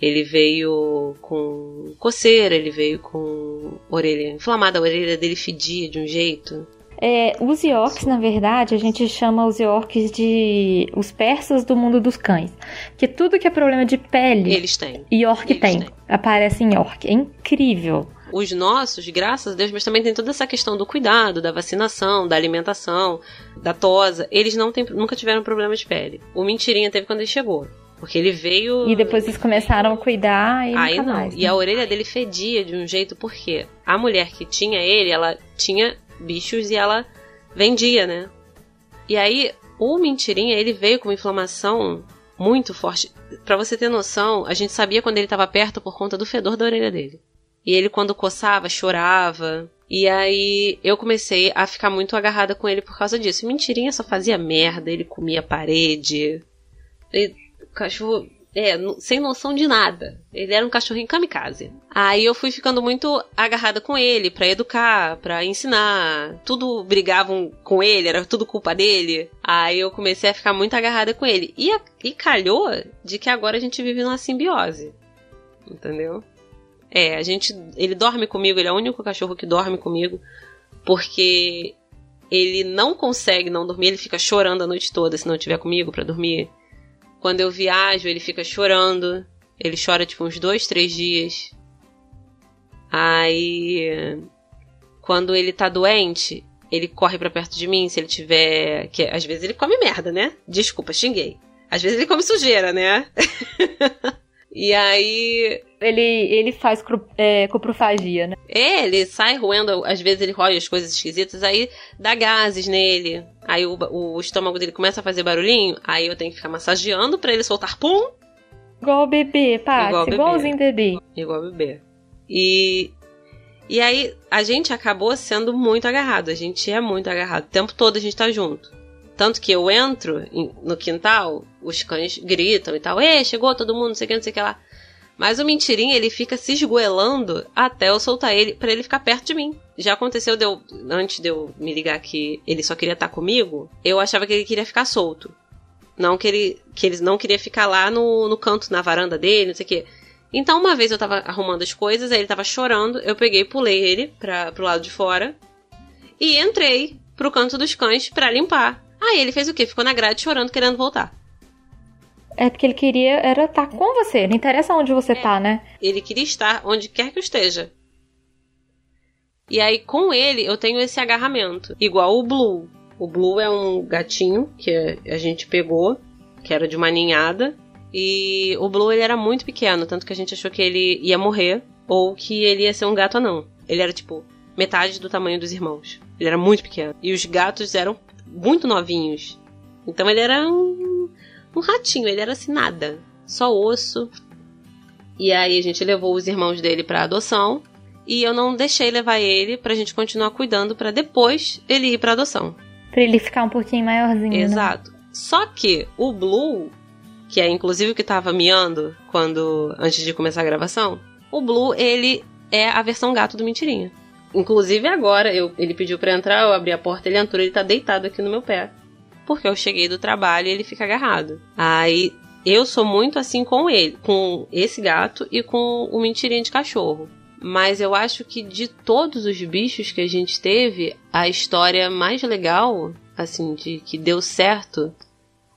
Ele veio com coceira, ele veio com orelha inflamada, a orelha dele fedia de um jeito. É, os Yorks, na verdade, a gente chama os Yorks de os persas do mundo dos cães. Que tudo que é problema de pele, Eles têm. York eles tem. têm. Aparece em York. É incrível. Os nossos, graças a Deus, mas também tem toda essa questão do cuidado, da vacinação, da alimentação, da tosa. Eles não têm, nunca tiveram problema de pele. O Mentirinha teve quando ele chegou. Porque ele veio. E depois eles começaram a cuidar e Aí não. mais. E né? a orelha dele fedia de um jeito, porque a mulher que tinha ele, ela tinha bichos e ela vendia, né? E aí, o Mentirinha, ele veio com uma inflamação muito forte. Pra você ter noção, a gente sabia quando ele tava perto por conta do fedor da orelha dele. E ele, quando coçava, chorava. E aí eu comecei a ficar muito agarrada com ele por causa disso. Mentirinha só fazia merda, ele comia parede. O cachorro, é, sem noção de nada. Ele era um cachorrinho kamikaze. Aí eu fui ficando muito agarrada com ele pra educar, pra ensinar. Tudo brigavam com ele, era tudo culpa dele. Aí eu comecei a ficar muito agarrada com ele. E, e calhou de que agora a gente vive numa simbiose. Entendeu? É, a gente. Ele dorme comigo, ele é o único cachorro que dorme comigo. Porque ele não consegue não dormir, ele fica chorando a noite toda se não estiver comigo pra dormir. Quando eu viajo, ele fica chorando. Ele chora tipo uns dois, três dias. Aí. Quando ele tá doente, ele corre pra perto de mim se ele tiver. Que às vezes ele come merda, né? Desculpa, xinguei. Às vezes ele come sujeira, né? (laughs) E aí ele, ele faz cru, é, coprofagia, né? É, ele sai roendo, às vezes ele rói as coisas esquisitas, aí dá gases nele. Aí o, o estômago dele começa a fazer barulhinho, aí eu tenho que ficar massageando para ele soltar pum. Igual o bebê, Paty, Igual igualzinho bebê. Igual bebê. E e aí a gente acabou sendo muito agarrado, a gente é muito agarrado. O tempo todo a gente tá junto. Tanto que eu entro no quintal, os cães gritam e tal, ei, chegou todo mundo, não sei o que, não sei o que lá. Mas o mentirinho, ele fica se esgoelando até eu soltar ele, para ele ficar perto de mim. Já aconteceu de eu, antes de eu me ligar que ele só queria estar comigo, eu achava que ele queria ficar solto. Não que ele, que ele não queria ficar lá no, no canto, na varanda dele, não sei o que. Então, uma vez eu tava arrumando as coisas, aí ele tava chorando, eu peguei pulei ele pra, pro lado de fora e entrei pro canto dos cães para limpar. Aí ele fez o quê? Ficou na grade chorando, querendo voltar. É porque ele queria era estar tá com você, não interessa onde você é. tá, né? Ele queria estar onde quer que eu esteja. E aí, com ele, eu tenho esse agarramento. Igual o Blue. O Blue é um gatinho que a gente pegou, que era de uma ninhada. E o Blue ele era muito pequeno, tanto que a gente achou que ele ia morrer ou que ele ia ser um gato anão. Ele era tipo metade do tamanho dos irmãos. Ele era muito pequeno. E os gatos eram muito novinhos. Então ele era um um ratinho, ele era assim nada, só osso. E aí a gente levou os irmãos dele para adoção e eu não deixei levar ele pra gente continuar cuidando para depois ele ir para adoção. Pra ele ficar um pouquinho maiorzinho. Né? Exato. Né? Só que o Blue, que é inclusive o que tava miando quando antes de começar a gravação, o Blue, ele é a versão gato do Mentirinha. Inclusive agora, eu, ele pediu para entrar, eu abri a porta, ele entrou, ele tá deitado aqui no meu pé porque eu cheguei do trabalho e ele fica agarrado. Aí eu sou muito assim com ele, com esse gato e com o mentirinha de cachorro. Mas eu acho que de todos os bichos que a gente teve, a história mais legal, assim, de que deu certo,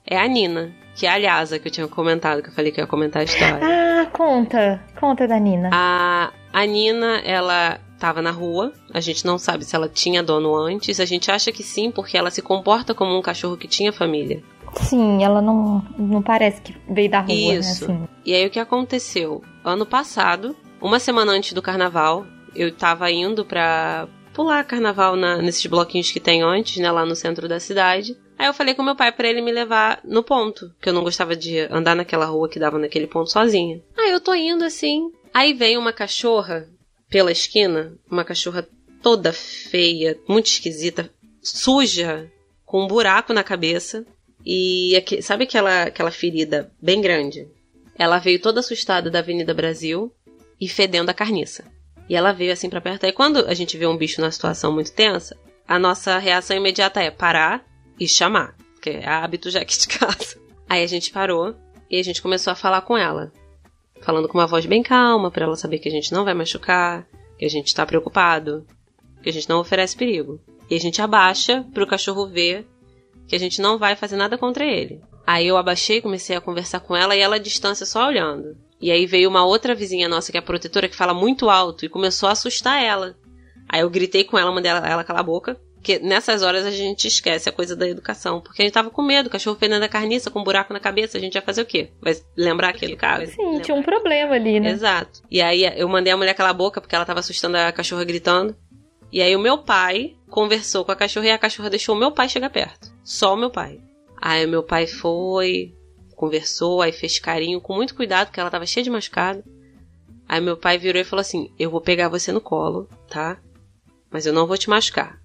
é a Nina. Que é a Lhasa, que eu tinha comentado, que eu falei que ia comentar a história. Ah, conta. Conta da Nina. A, a Nina, ela estava na rua. A gente não sabe se ela tinha dono antes. A gente acha que sim, porque ela se comporta como um cachorro que tinha família. Sim, ela não, não parece que veio da rua, né, Isso. Né, assim. E aí o que aconteceu? Ano passado, uma semana antes do carnaval, eu tava indo pra pular carnaval na, nesses bloquinhos que tem antes, né, lá no centro da cidade. Aí eu falei com meu pai para ele me levar no ponto, que eu não gostava de andar naquela rua que dava naquele ponto sozinha. Aí eu tô indo assim, aí vem uma cachorra pela esquina, uma cachorra toda feia, muito esquisita, suja, com um buraco na cabeça. E aqui, sabe aquela, aquela ferida bem grande? Ela veio toda assustada da Avenida Brasil e fedendo a carniça. E ela veio assim para perto. Aí quando a gente vê um bicho numa situação muito tensa, a nossa reação imediata é parar e chamar. Que é hábito já aqui de (laughs) casa. Aí a gente parou e a gente começou a falar com ela falando com uma voz bem calma para ela saber que a gente não vai machucar, que a gente tá preocupado, que a gente não oferece perigo. E a gente abaixa pro cachorro ver que a gente não vai fazer nada contra ele. Aí eu abaixei, comecei a conversar com ela e ela à distância só olhando. E aí veio uma outra vizinha nossa que é protetora que fala muito alto e começou a assustar ela. Aí eu gritei com ela, mandei ela, ela calar a boca. Porque nessas horas a gente esquece a coisa da educação. Porque a gente tava com medo, cachorro fedendo a carniça com um buraco na cabeça, a gente ia fazer o quê? Vai lembrar que é educado? Sim, lembrar. tinha um problema ali, né? Exato. E aí eu mandei a mulher calar a boca porque ela tava assustando a cachorra gritando. E aí o meu pai conversou com a cachorra e a cachorra deixou o meu pai chegar perto. Só o meu pai. Aí o meu pai foi, conversou, aí fez carinho com muito cuidado, porque ela tava cheia de machucado. Aí meu pai virou e falou assim: Eu vou pegar você no colo, tá? Mas eu não vou te machucar.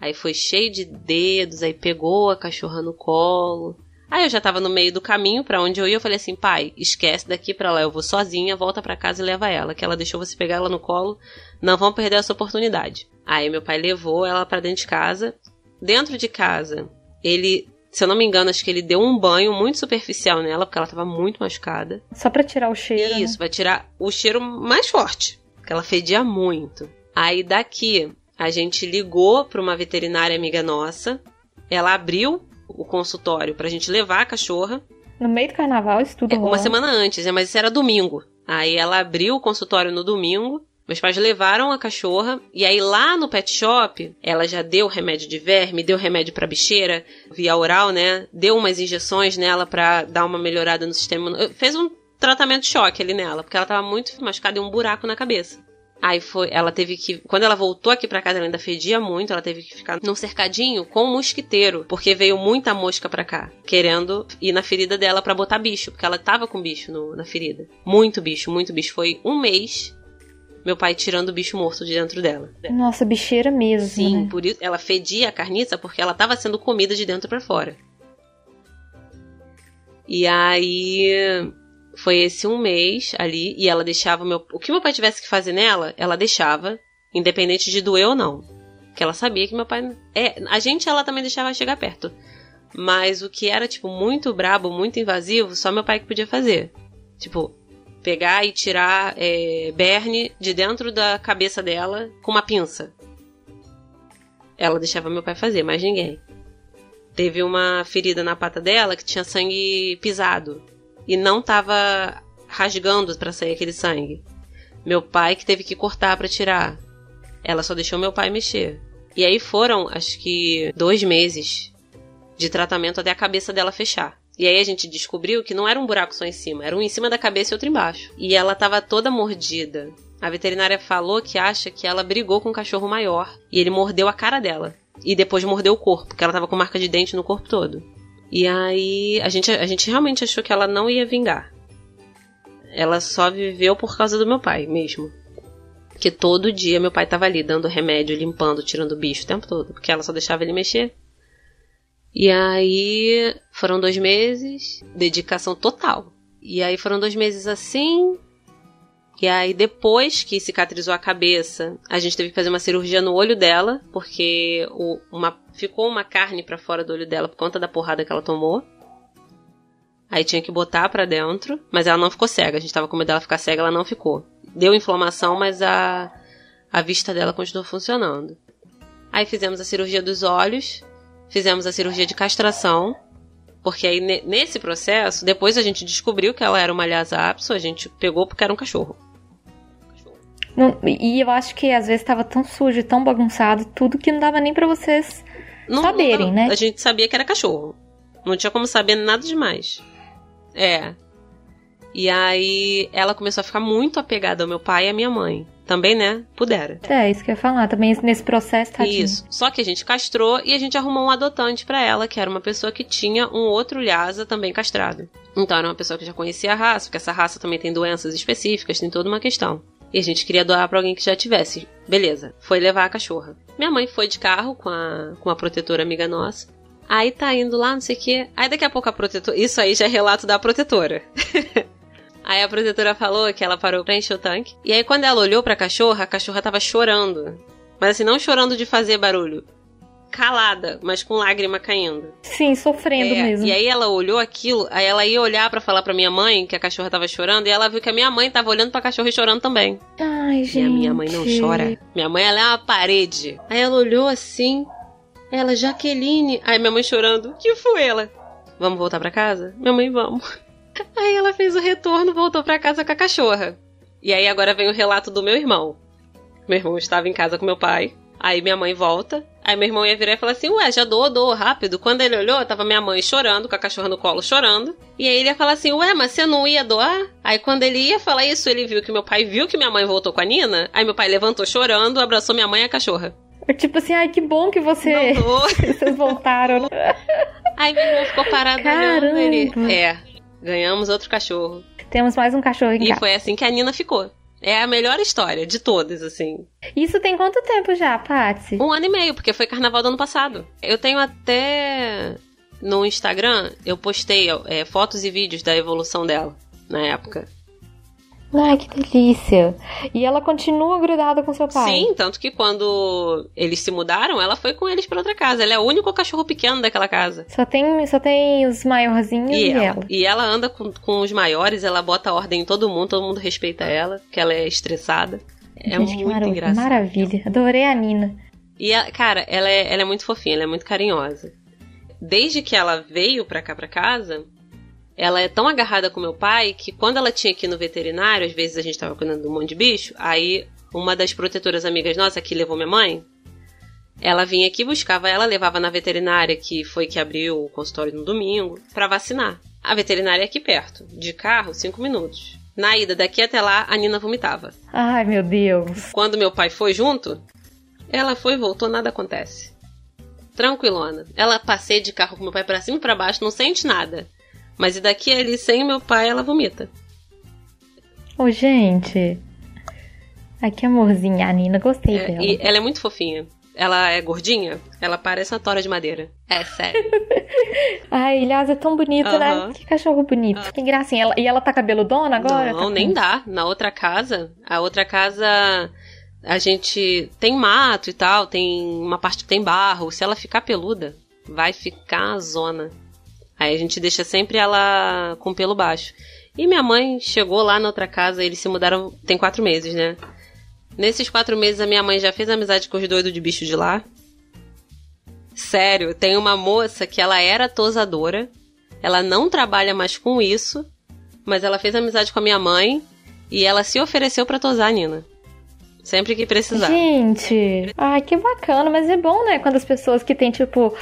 Aí foi cheio de dedos, aí pegou a cachorra no colo. Aí eu já tava no meio do caminho para onde eu ia, eu falei assim: "Pai, esquece daqui para lá, eu vou sozinha, volta para casa e leva ela, que ela deixou você pegar ela no colo, não vão perder essa oportunidade". Aí meu pai levou ela para dentro de casa. Dentro de casa, ele, se eu não me engano, acho que ele deu um banho muito superficial nela, porque ela tava muito machucada. Só para tirar o cheiro. Isso, né? vai tirar o cheiro mais forte, porque ela fedia muito. Aí daqui a gente ligou para uma veterinária amiga nossa. Ela abriu o consultório para a gente levar a cachorra. No meio do carnaval, isso tudo. É, uma semana antes, né? Mas isso era domingo. Aí ela abriu o consultório no domingo. Meus pais levaram a cachorra e aí lá no pet shop, ela já deu remédio de verme, deu remédio para bicheira via oral, né? Deu umas injeções nela para dar uma melhorada no sistema, fez um tratamento de choque ali nela, porque ela tava muito machucada e um buraco na cabeça. Aí foi, ela teve que, quando ela voltou aqui pra casa, ela ainda fedia muito, ela teve que ficar num cercadinho com um mosquiteiro, porque veio muita mosca pra cá, querendo ir na ferida dela para botar bicho, porque ela tava com bicho no, na ferida. Muito bicho, muito bicho. Foi um mês meu pai tirando o bicho morto de dentro dela. Nossa, bicheira mesmo. Sim, né? por isso ela fedia a carniça porque ela tava sendo comida de dentro para fora. E aí foi esse um mês ali e ela deixava meu, o que meu pai tivesse que fazer nela, ela deixava, independente de doer ou não. Que ela sabia que meu pai é, a gente ela também deixava chegar perto. Mas o que era tipo muito brabo, muito invasivo, só meu pai que podia fazer. Tipo, pegar e tirar é, berne de dentro da cabeça dela com uma pinça. Ela deixava meu pai fazer, mais ninguém. Teve uma ferida na pata dela que tinha sangue pisado e não tava rasgando para sair aquele sangue. Meu pai que teve que cortar para tirar. Ela só deixou meu pai mexer. E aí foram, acho que, dois meses de tratamento até a cabeça dela fechar. E aí a gente descobriu que não era um buraco só em cima, era um em cima da cabeça e outro embaixo. E ela tava toda mordida. A veterinária falou que acha que ela brigou com um cachorro maior e ele mordeu a cara dela. E depois mordeu o corpo, porque ela tava com marca de dente no corpo todo. E aí a gente, a gente realmente achou que ela não ia vingar. Ela só viveu por causa do meu pai mesmo. Que todo dia meu pai tava ali dando remédio, limpando, tirando bicho o tempo todo. Porque ela só deixava ele mexer. E aí foram dois meses, dedicação total. E aí foram dois meses assim. E aí depois que cicatrizou a cabeça, a gente teve que fazer uma cirurgia no olho dela, porque o, uma, ficou uma carne para fora do olho dela por conta da porrada que ela tomou. Aí tinha que botar para dentro, mas ela não ficou cega. A gente tava com medo dela ficar cega, ela não ficou. Deu inflamação, mas a, a vista dela continuou funcionando. Aí fizemos a cirurgia dos olhos, fizemos a cirurgia de castração, porque aí nesse processo, depois a gente descobriu que ela era uma Lhasa apso, a gente pegou porque era um cachorro. Não, e eu acho que às vezes estava tão sujo, tão bagunçado, tudo que não dava nem para vocês não, saberem, não, né? A gente sabia que era cachorro. Não tinha como saber nada demais. É. E aí ela começou a ficar muito apegada ao meu pai e à minha mãe. Também, né? Pudera. É, isso que eu ia falar. Também nesse processo, tadinho. Isso. Só que a gente castrou e a gente arrumou um adotante para ela, que era uma pessoa que tinha um outro Lhasa também castrado. Então era uma pessoa que já conhecia a raça, porque essa raça também tem doenças específicas, tem toda uma questão. E a gente queria doar para alguém que já tivesse. Beleza, foi levar a cachorra. Minha mãe foi de carro com a, com a protetora amiga nossa. Aí tá indo lá, não sei o quê. Aí daqui a pouco a protetora. Isso aí já é relato da protetora. (laughs) aí a protetora falou que ela parou pra encher o tanque. E aí quando ela olhou pra cachorra, a cachorra tava chorando. Mas assim, não chorando de fazer barulho calada, mas com lágrima caindo. Sim, sofrendo é, mesmo. E aí ela olhou aquilo, aí ela ia olhar para falar para minha mãe que a cachorra tava chorando e ela viu que a minha mãe tava olhando pra cachorra e chorando também. Ai, gente. E a minha mãe não chora. Minha mãe, ela é uma parede. Aí ela olhou assim, ela, Jaqueline. Aí minha mãe chorando, que foi ela? Vamos voltar para casa? Minha mãe, vamos. (laughs) Aí ela fez o retorno, voltou para casa com a cachorra. E aí agora vem o relato do meu irmão. Meu irmão estava em casa com meu pai. Aí minha mãe volta. Aí meu irmão ia virar e falar assim: Ué, já doou, doou rápido. Quando ele olhou, tava minha mãe chorando, com a cachorra no colo chorando. E aí ele ia falar assim: Ué, mas você não ia doar? Aí quando ele ia falar isso, ele viu que meu pai viu que minha mãe voltou com a Nina. Aí meu pai levantou chorando, abraçou minha mãe e a cachorra. Tipo assim, ai, que bom que você. (laughs) Vocês voltaram. Aí meu irmão ficou parado Caramba. olhando ele. É, ganhamos outro cachorro. Temos mais um cachorro em e casa. E foi assim que a Nina ficou. É a melhor história de todas, assim. Isso tem quanto tempo já, Patsy? Um ano e meio, porque foi carnaval do ano passado. Eu tenho até no Instagram, eu postei é, fotos e vídeos da evolução dela na época. Ai, que delícia. E ela continua grudada com seu pai? Sim, tanto que quando eles se mudaram, ela foi com eles para outra casa. Ela é o único cachorro pequeno daquela casa. Só tem, só tem os maiorzinhos e, e ela, ela. E ela anda com, com os maiores, ela bota ordem em todo mundo, todo mundo respeita ela, que ela é estressada. É Gente, muito engraçado. Maravilha. Adorei a Nina. E, ela, cara, ela é, ela é muito fofinha, ela é muito carinhosa. Desde que ela veio pra cá, pra casa, ela é tão agarrada com meu pai que quando ela tinha aqui no veterinário, às vezes a gente tava cuidando de um monte de bicho, aí uma das protetoras amigas nossas que levou minha mãe, ela vinha aqui, buscava ela, levava na veterinária, que foi que abriu o consultório no domingo, para vacinar. A veterinária é aqui perto. De carro, cinco minutos. Na ida daqui até lá, a Nina vomitava. Ai, meu Deus. Quando meu pai foi junto, ela foi e voltou, nada acontece. Tranquilona. Ela passeia de carro com meu pai pra cima e pra baixo, não sente nada. Mas e daqui ali, sem meu pai, ela vomita. Ô, gente. Ai, que amorzinha, a Nina, gostei É, dela. e ela é muito fofinha. Ela é gordinha, ela parece uma tora de madeira. É sério. (laughs) Ai, aliás, é tão bonito, né? Aham. Que cachorro bonito. Que gracinha. Ela- e ela tá cabeludona agora? Não, Tá nem com- dá. Na outra casa, a outra casa a gente tem mato e tal, tem uma parte que tem barro. Se ela ficar peluda, vai ficar a zona. Aí a gente deixa sempre ela com pelo baixo. E minha mãe chegou lá na outra casa, eles se mudaram tem quatro meses, né? Nesses quatro meses a minha mãe já fez amizade com os doidos de bicho de lá. Sério, tem uma moça que ela era tosadora, ela não trabalha mais com isso, mas ela fez amizade com a minha mãe e ela se ofereceu pra tosar a Nina. Sempre que precisar. Gente, ai, que bacana, mas é bom, né? Quando as pessoas que têm, tipo,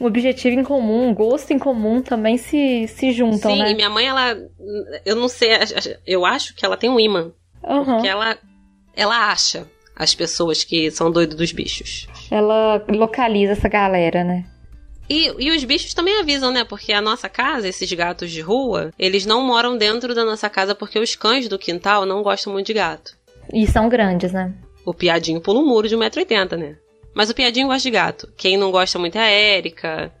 um objetivo em comum, um gosto em comum também se, se juntam, Sim, né? e minha mãe, ela. Eu não sei, eu acho que ela tem um imã. Aham. Porque ela, ela acha as pessoas que são doidos dos bichos. Ela localiza essa galera, né? E, e os bichos também avisam, né? Porque a nossa casa, esses gatos de rua, eles não moram dentro da nossa casa porque os cães do quintal não gostam muito de gato. E são grandes, né? O piadinho pula um muro de 1,80m, né? Mas o piadinho gosta de gato. Quem não gosta muito é a Érica.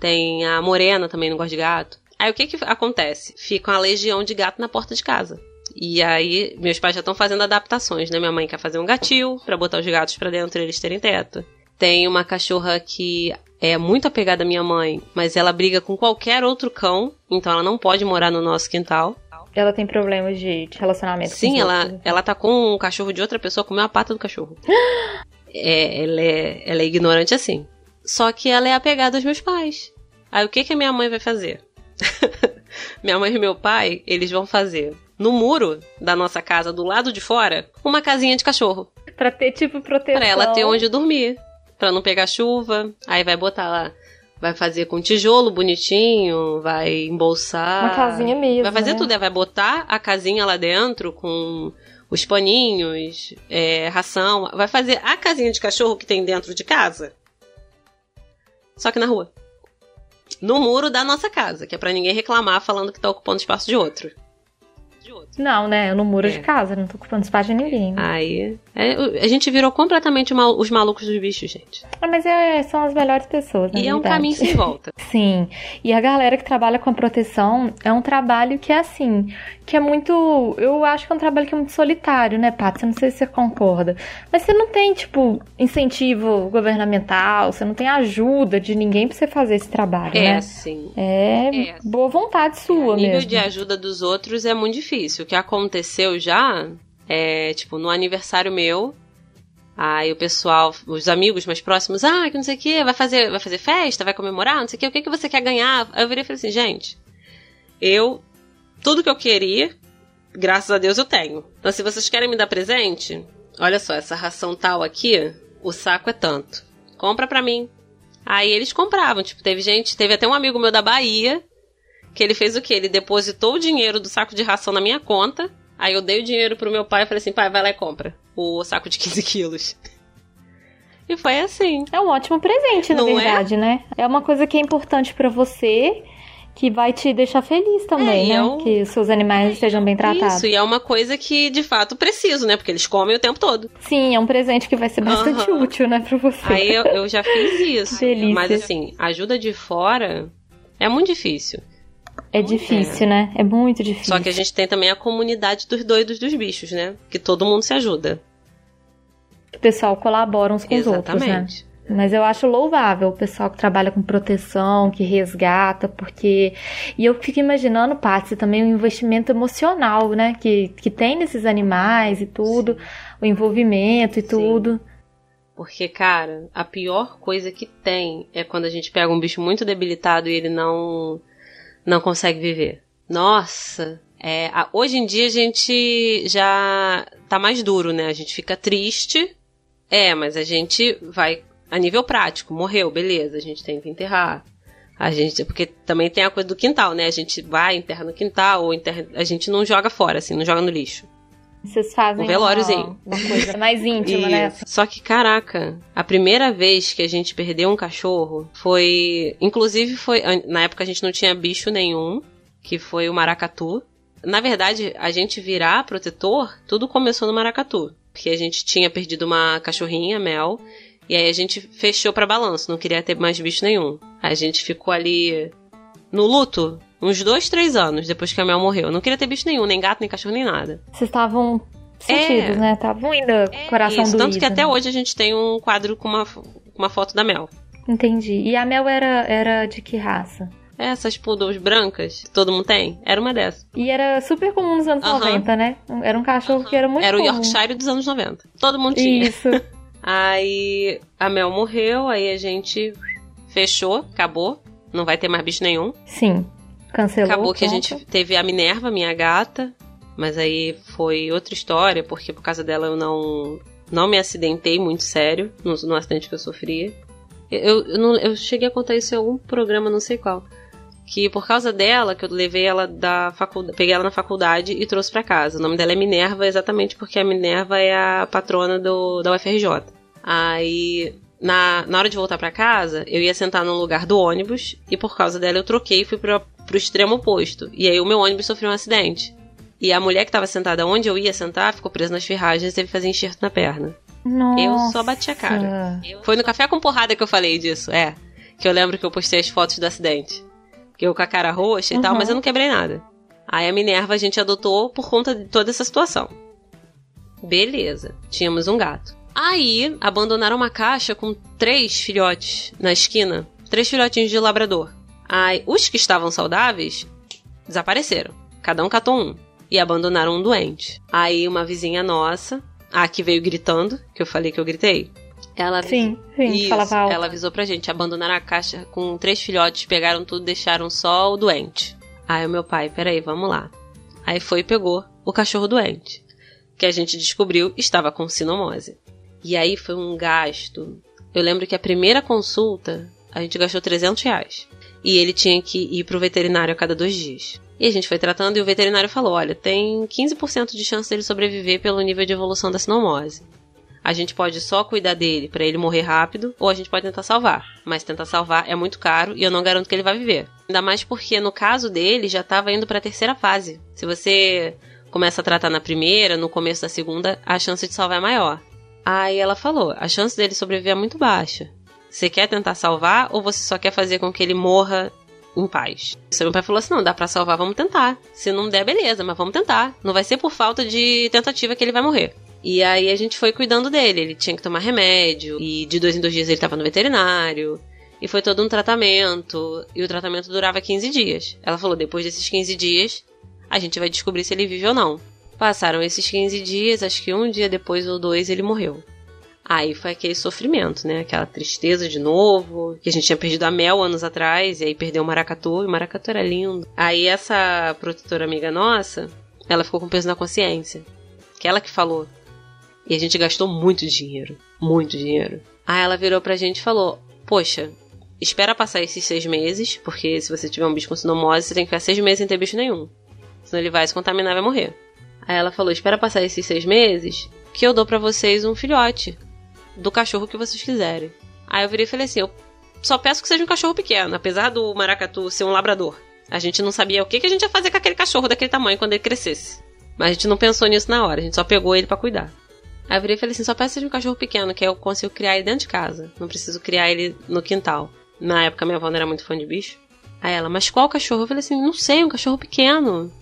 Tem a Morena também não gosta de gato. Aí o que que acontece? Fica uma legião de gato na porta de casa. E aí, meus pais já estão fazendo adaptações, né? Minha mãe quer fazer um gatil pra botar os gatos pra dentro e eles terem teto. Tem uma cachorra que é muito apegada à minha mãe, mas ela briga com qualquer outro cão, então ela não pode morar no nosso quintal. Ela tem problemas de, relacionamento. com Sim, ela, outros. ela tá com um cachorro de outra pessoa, comeu a pata do cachorro. (gasps) É, ela, é, ela é ignorante assim. Só que ela é apegada aos meus pais. Aí o que, que a minha mãe vai fazer? (laughs) minha mãe e meu pai, eles vão fazer no muro da nossa casa, do lado de fora, uma casinha de cachorro. Pra ter, tipo, proteção. Pra ela ter onde dormir. Pra não pegar chuva. Aí vai botar lá. Vai fazer com tijolo bonitinho, vai embolsar. Uma casinha mesmo. Vai fazer né? tudo, é, vai botar a casinha lá dentro com os paninhos, é, ração. Vai fazer a casinha de cachorro que tem dentro de casa. Só que na rua. No muro da nossa casa, que é pra ninguém reclamar falando que tá ocupando espaço de outro. Não, né? No muro É. de casa, não tô ocupando espaço de ninguém. Aí. é, a gente virou completamente mal- os malucos dos bichos, gente. Ah, mas é, são as melhores pessoas, na E é um caminho sem volta. (laughs) Sim. E a galera que trabalha com a proteção é um trabalho que é assim, que é muito. Eu acho que é um trabalho que é muito solitário, né, Paty? Eu não sei se você concorda. Mas você não tem, tipo, incentivo governamental, você não tem ajuda de ninguém pra você fazer esse trabalho, É, né? sim. É, É. boa vontade O sua nível mesmo. de ajuda dos outros é muito difícil. O que aconteceu já é, tipo, no aniversário meu, aí o pessoal, os amigos mais próximos, ah, que não sei o que, vai fazer, vai fazer festa, vai comemorar, não sei o que, o que, que você quer ganhar? Aí eu virei e falei assim, gente, eu, tudo que eu queria, graças a Deus eu tenho. Então se vocês querem me dar presente, olha só, essa ração tal aqui, o saco é tanto. Compra pra mim. Aí eles compravam, tipo, teve gente, teve até um amigo meu da Bahia, que ele fez o quê? Ele depositou o dinheiro do saco de ração na minha conta. Aí eu dei o dinheiro pro meu pai e falei assim, pai, vai lá e compra o saco de (laughs) 15 quilos. E foi assim. É um ótimo presente, na Não é? verdade, né? É uma coisa que é importante pra você, que vai te deixar feliz também, É, né? é um- Que os seus animais estejam bem tratados. Isso, e é uma coisa que de fato preciso, né? Porque eles comem o tempo todo. Sim, é um presente que vai ser bastante Aham. útil, né, pra você. Aí eu, eu já fiz (laughs) isso. Delícia. Mas assim, ajuda de fora é muito difícil. É difícil, né? É muito difícil. Só que a gente tem também a comunidade dos doidos dos bichos, né? Que todo mundo se ajuda. O pessoal colabora uns com os outros, né? Exatamente. Mas eu acho louvável o pessoal que trabalha com proteção, que resgata, porque. E eu fico imaginando, Patsy, também o investimento emocional, né? Que, que tem nesses animais e tudo, o envolvimento e Sim. tudo. Porque, cara, a pior coisa que tem é quando a gente pega um bicho muito debilitado e ele não não consegue viver. Nossa, é, hoje em dia a gente já tá mais duro, né? A gente fica triste. É, mas a gente vai a nível prático. Morreu, beleza, a gente tem que enterrar. A gente, porque também tem a coisa do quintal, né? A gente vai, enterra no quintal, ou enterra, a gente não joga fora, assim, não joga no lixo. Vocês fazem um velóriozinho. Uma, uma coisa mais íntima, E- né? Só que, caraca, a primeira vez que a gente perdeu um cachorro foi. Inclusive, foi. Na época a gente não tinha bicho nenhum, que foi o maracatu. Na verdade, a gente virar protetor, tudo começou no maracatu. Porque a gente tinha perdido uma cachorrinha, Mel, e aí a gente fechou pra balanço, não queria ter mais bicho nenhum. A gente ficou ali no luto uns dois, três anos depois que a Mel morreu. Não queria ter bicho nenhum, nem gato, nem cachorro, nem nada. Vocês estavam sentidos, É. né? Estavam ainda coração Isso, doído. tanto que até né? hoje a gente tem um quadro com uma, uma foto da Mel. Entendi. E a Mel era, era de que raça? Essas poodles brancas que todo mundo tem, era uma dessas. E era super comum nos anos Aham. 90, né? Era um cachorro que era muito era o comum. Yorkshire dos anos 90. Todo mundo tinha. Isso. (laughs) Aí a Mel morreu, aí a gente fechou, acabou. Não vai ter mais bicho nenhum. Sim. Cancelou. Acabou que a gente teve a Minerva, minha gata. Mas aí foi outra história, porque por causa dela eu não, não me acidentei muito sério no, no acidente que eu sofria. Eu, eu, não- eu cheguei a contar isso em algum programa, não sei qual. Que por causa dela, que eu levei ela da faculdade, peguei ela na faculdade e trouxe pra casa. O nome dela é Minerva, exatamente porque a Minerva é a patrona do, da UFRJ. Aí, na, na hora de voltar pra casa, eu ia sentar no lugar do ônibus e por causa dela eu troquei e fui pro, pro extremo oposto. E aí o meu ônibus sofreu um acidente. E a mulher que tava sentada onde eu ia sentar ficou presa nas ferragens e teve que fazer enxerto na perna. Nossa. Eu só bati a cara. Foi no Café com Porrada que eu falei disso, é. Que eu lembro que eu postei as fotos do acidente. Que eu com a cara roxa e tal, Uhum. mas eu não quebrei nada. Aí a Minerva a gente adotou por conta de toda essa situação. Beleza, tínhamos um gato. Aí abandonaram uma caixa com três filhotes na esquina. Três filhotinhos de labrador. Aí os que estavam saudáveis desapareceram. Cada um catou um. E abandonaram um doente. Aí uma vizinha nossa, a que veio gritando, que eu falei que eu gritei. Ela Sim, sim, isso, falava alto. ela avisou pra gente, abandonaram a caixa com três filhotes, pegaram tudo, deixaram só o doente. Aí o meu pai, peraí, vamos lá. Aí foi e pegou o cachorro doente, que a gente descobriu estava com sinomose. E aí foi um gasto. Eu lembro que a primeira consulta, a gente gastou 300 reais. E ele tinha que ir pro veterinário a cada dois dias. E a gente foi tratando e o veterinário falou, olha, tem 15% de chance dele sobreviver pelo nível de evolução da sinomose. A gente pode só cuidar dele pra ele morrer rápido, ou a gente pode tentar salvar. Mas tentar salvar é muito caro e eu não garanto que ele vai viver. Ainda mais porque no caso dele já tava indo pra terceira fase. Se você começa a tratar na primeira, no começo da segunda, a chance de salvar é maior. Aí ela falou: a chance dele sobreviver é muito baixa. Você quer tentar salvar ou você só quer fazer com que ele morra em paz? Seu meu pai falou assim: não, dá pra salvar, vamos tentar. Se não der, beleza, mas vamos tentar. Não vai ser por falta de tentativa que ele vai morrer. E aí a gente foi cuidando dele. Ele tinha que tomar remédio. E de dois em dois dias ele tava no veterinário. E foi todo um tratamento. E o tratamento durava 15 dias. Ela falou: depois desses 15 dias, a gente vai descobrir se ele vive ou não. Passaram esses 15 dias, acho que um dia depois ou dois ele morreu. Aí foi aquele sofrimento, né? Aquela tristeza de novo. Que a gente tinha perdido a Mel anos atrás, e aí perdeu o Maracatu, e o Maracatu era lindo. Aí essa protetora amiga nossa, ela ficou com peso na consciência. Que ela que falou. E a gente gastou muito dinheiro. Muito dinheiro. Aí ela virou pra gente e falou: Poxa, espera passar esses seis meses, porque se você tiver um bicho com sinomose, você tem que ficar seis meses sem ter bicho nenhum. Senão ele vai se contaminar e vai morrer. Aí ela falou: Espera passar esses seis meses, que eu dou pra vocês um filhote do cachorro que vocês quiserem. Aí eu virei e falei assim: Eu só peço que seja um cachorro pequeno, apesar do maracatu ser um labrador. A gente não sabia o que, que a gente ia fazer com aquele cachorro daquele tamanho quando ele crescesse. Mas a gente não pensou nisso na hora, a gente só pegou ele pra cuidar. Aí eu virei e falei assim: só peço que seja um cachorro pequeno, que eu consigo criar ele dentro de casa. Não preciso criar ele no quintal. Na época minha avó não era muito fã de bicho. Aí ela, mas qual cachorro? Eu falei assim: não sei, um cachorro pequeno.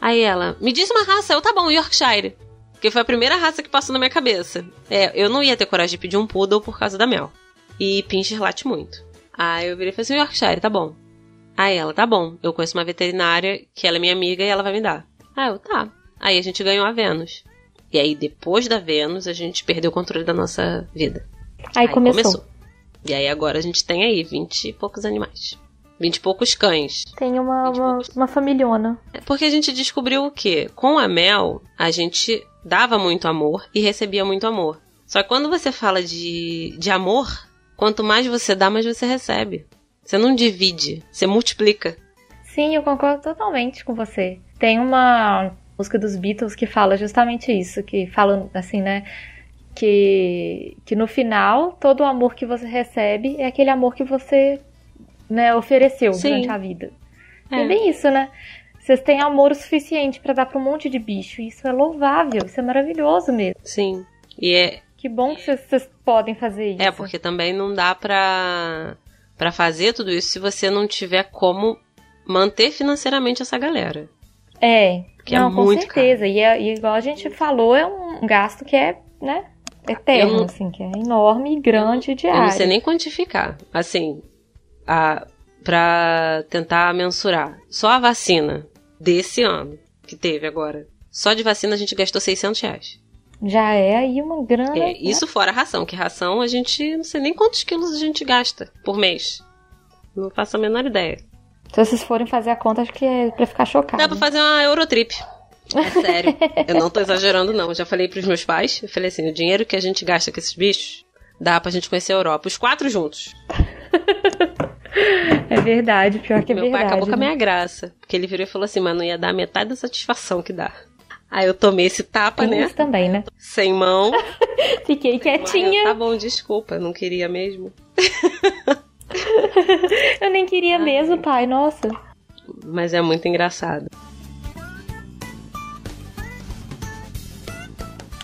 Aí ela, me diz uma raça. Eu, tá bom, Yorkshire. Porque foi a primeira raça que passou na minha cabeça. É, eu não ia ter coragem de pedir um poodle por causa da Mel. E Pinscher late muito. Aí eu virei e falei assim, Yorkshire, tá bom. Aí ela, tá bom. Eu conheço uma veterinária que ela é minha amiga e ela vai me dar. Aí eu, tá. Aí a gente ganhou a Vênus. E aí, depois da Vênus, a gente perdeu o controle da nossa vida. Aí, começou. E aí agora a gente tem aí vinte e poucos animais. Vinte e poucos cães. Tem uma, uma, uma familhona. É Porque a gente descobriu o quê? Com a Mel, a gente dava muito amor e recebia muito amor. Só que quando você fala de, de amor, quanto mais você dá, mais você recebe. Você não divide, você multiplica. Sim, eu concordo totalmente com você. Tem uma música dos Beatles que fala justamente isso, que fala assim, né? Que, que no final, todo o amor que você recebe é aquele amor que você né, ofereceu Sim. durante a vida. É. é bem isso, né? Vocês têm amor o suficiente para dar para um monte de bicho. Isso é louvável, isso é maravilhoso mesmo. Sim. E é. Que bom que vocês podem fazer isso. É, porque também não dá pra, pra fazer tudo isso se você não tiver como manter financeiramente essa galera. É, que é não, é com certeza. Caro. E, é, e igual a gente falou, é um gasto que é, né, eterno, não, assim, que é enorme e grande diário. Eu não sei nem quantificar. Assim, a, pra tentar mensurar. Só a vacina desse ano, que teve agora. Só de vacina a gente gastou 600 reais. Já é aí uma grana. É, né? isso fora a ração, que ração a gente não sei nem quantos quilos a gente gasta por mês. Não faço a menor ideia. Se vocês forem fazer a conta, acho que é pra ficar chocado. Dá pra fazer uma Eurotrip. É (laughs) sério. eu não tô exagerando, não. Eu já falei pros meus pais, eu falei assim, o dinheiro que a gente gasta com esses bichos, dá pra gente conhecer a Europa. Os quatro juntos. (laughs) É verdade, pior que é Meu verdade. Meu pai acabou né? com a minha graça. Porque ele virou e falou assim, mas não ia dar metade da satisfação que dá. Aí eu tomei esse tapa, Tem né? Isso também, né? Sem mão. (laughs) Fiquei quietinha. tá bom, desculpa, não queria mesmo. (laughs) eu nem queria Ai. mesmo, pai, nossa. Mas é muito engraçado.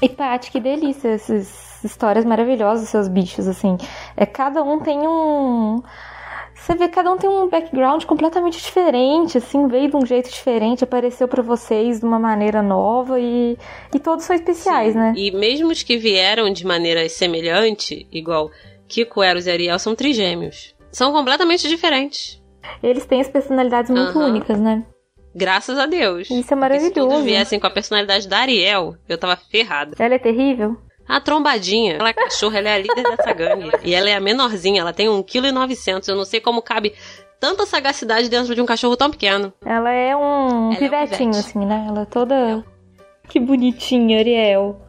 E Paty, que delícia essas histórias maravilhosas, seus bichos, assim. É, cada um tem um você vê cada um tem um background completamente diferente, assim, veio de um jeito diferente, apareceu para vocês de uma maneira nova e, e todos são especiais, Sim. né? E mesmo os que vieram de maneira semelhante, igual Kiko, Eros e Ariel, são trigêmeos. São completamente diferentes. Eles têm as personalidades muito uhum. únicas, né? Graças a Deus. Isso é maravilhoso. se todos viessem com a personalidade da Ariel, eu tava ferrada. Ela é terrível? A trombadinha, ela é cachorra, ela é a líder dessa gangue. (laughs) E ela é a menorzinha, ela tem 1,9 kg. Eu não sei como cabe tanta sagacidade dentro de um cachorro tão pequeno. Ela é um ela pivetinho, é um assim, né? Ela é toda. Que bonitinha, Ariel.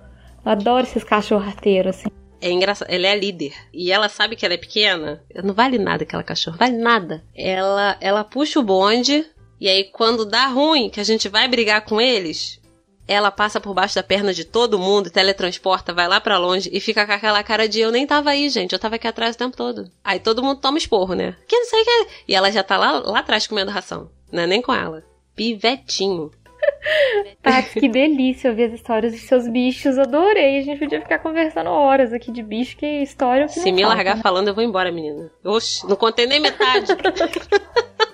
Eu adoro esses cachorros arteiros, assim. É engraçado, ela é a líder. E ela sabe que ela é pequena. Não vale nada aquela cachorra, vale nada. Ela, ela puxa o bonde, e aí quando dá ruim, que a gente vai brigar com eles, ela passa por baixo da perna de todo mundo, teletransporta, vai lá para longe e fica com aquela cara de eu nem tava aí, gente, eu tava aqui atrás o tempo todo. Aí todo mundo toma esporro, né? Que não sei o que. E ela já tá lá, lá atrás comendo ração. Não é nem com ela. Pivetinho. (laughs) Tati, que delícia ouvir as histórias dos seus bichos. Adorei. A gente podia ficar conversando horas aqui de bicho, que história. Que Se me falta, largar né? falando, eu vou embora, menina. Oxe, não contei nem metade. (laughs)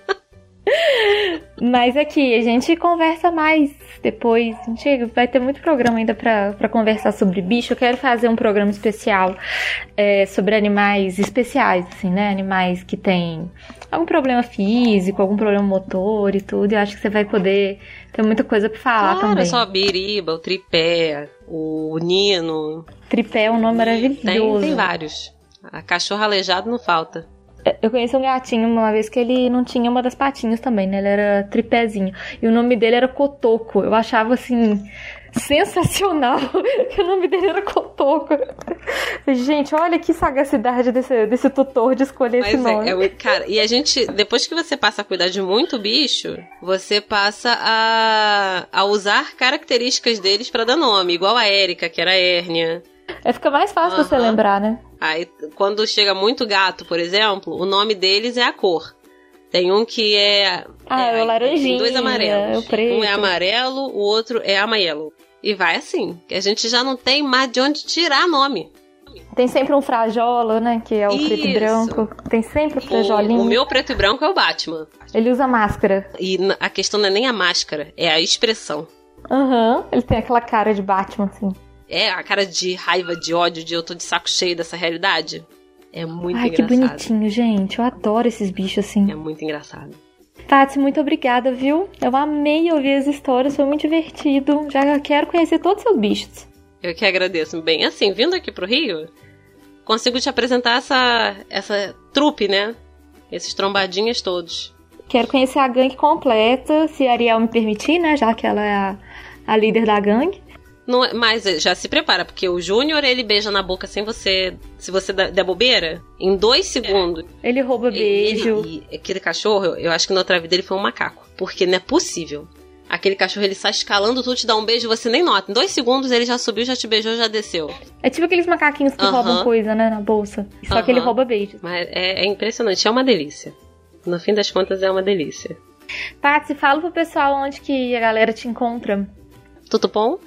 Mas aqui, a gente conversa mais depois. A gente vai ter muito programa ainda para conversar sobre bicho. Eu quero fazer um programa especial é, sobre animais especiais, assim, né? Animais que têm algum problema físico, algum problema motor e tudo. Eu acho que você vai poder ter muita coisa para falar claro, também. só a biriba, o tripé, o nino. Tripé é um nome maravilhoso. Tem, tem vários. A cachorro aleijado não falta. Eu conheci um gatinho uma vez que ele não tinha uma das patinhas também, né? Ele era tripézinho. E o nome dele era Cotoco. Eu achava assim. Sensacional! (laughs) que o nome dele era Cotoco. Gente, olha que sagacidade desse, desse tutor de escolher Mas esse é, nome. É, é, cara, e a gente, depois que você passa a cuidar de muito bicho, você passa a, a usar características deles para dar nome, igual a Érica, que era hérnia. É, fica mais fácil uhum. você lembrar, né? Aí, quando chega muito gato, por exemplo, o nome deles é a cor. Tem um que é. Ah, é, é o laranjinha. Tem dois amarelos. É. Um é amarelo, o outro é amarelo. E vai assim. Que a gente já não tem mais de onde tirar nome. Tem sempre um frajola, né? Que é o Isso. preto e branco. Tem sempre o frajolinho. O, o meu preto e branco é o Batman. Ele usa máscara. E a questão não é nem a máscara, é a expressão. Aham. Uhum. Ele tem aquela cara de Batman, assim. É, a cara de raiva, de ódio, de eu tô de saco cheio dessa realidade. É muito Ai, engraçado. que bonitinho, gente. Eu adoro esses bichos assim. É muito engraçado. Tati, muito obrigada, viu? Eu amei ouvir as histórias, foi muito divertido. Já quero conhecer todos os seus bichos. Eu que agradeço. Bem, assim, vindo aqui pro Rio, consigo te apresentar essa, essa trupe, né? Esses trombadinhas todos. Quero conhecer a gangue completa, se a Ariel me permitir, né? Já que ela é a, a líder da gangue. Não, é- mas já se prepara, porque o Júnior ele beija na boca sem você. Se você der bobeira, em dois segundos. Ele rouba beijo. Ele, e aquele cachorro, eu- eu acho que na outra vida ele foi um macaco. Porque não é possível. Aquele cachorro ele sai escalando tudo, te dá um beijo e você nem nota. Em dois segundos ele já subiu, já te beijou, já desceu. É tipo aqueles macaquinhos que Aham. roubam coisa, né, na bolsa. Só que ele rouba beijo. Mas é, é impressionante, é uma delícia. No fim das contas, é uma delícia. Patsy, fala pro pessoal onde que a galera te encontra. Tudo bom?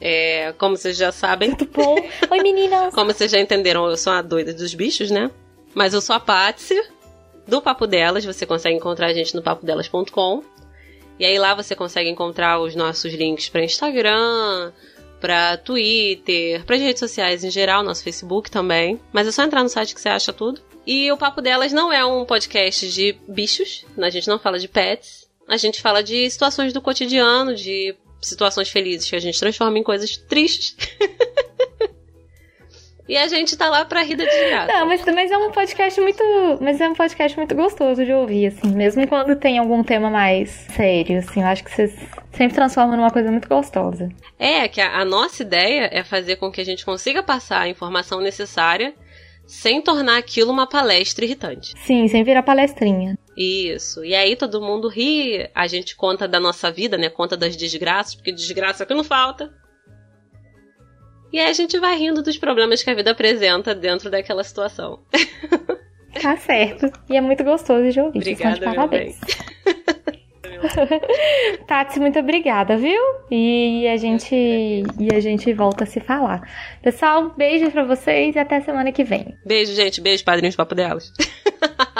É, como vocês já sabem, Tudo bom? (laughs) Oi, meninas! como vocês já entenderam, eu sou a doida dos bichos, né? Mas eu sou a Patsy, do Papo Delas. Você consegue encontrar a gente no papodelas.com. E aí lá você consegue encontrar os nossos links para Instagram, para Twitter, para redes sociais em geral, nosso Facebook também. Mas é só entrar no site que você acha tudo. E o Papo Delas não é um podcast de bichos, a gente não fala de pets. A gente fala de situações do cotidiano, de situações felizes que a gente transforma em coisas tristes. (laughs) e a gente tá lá pra rir da desgraça. Não, mas, mas é um podcast muito. Mas é um podcast muito gostoso de ouvir, assim. Mesmo quando tem algum tema mais sério, assim. Eu acho que vocês sempre transformam numa coisa muito gostosa. É, que a, a nossa ideia é fazer com que a gente consiga passar a informação necessária sem tornar aquilo uma palestra irritante. Sim, sem virar palestrinha. Isso. E aí todo mundo ri, a gente conta da nossa vida, né? Conta das desgraças, porque desgraça é o que não falta. E aí a gente vai rindo dos problemas que a vida apresenta dentro daquela situação. (laughs) Tá certo. E é muito gostoso de ouvir. De Obrigada, meu parabéns. (laughs) Tati, muito obrigada, viu? E a gente e a gente volta a se falar. Pessoal, beijo pra vocês e até semana que vem. Beijo, gente. Beijo, padrinhos papo delas. (laughs)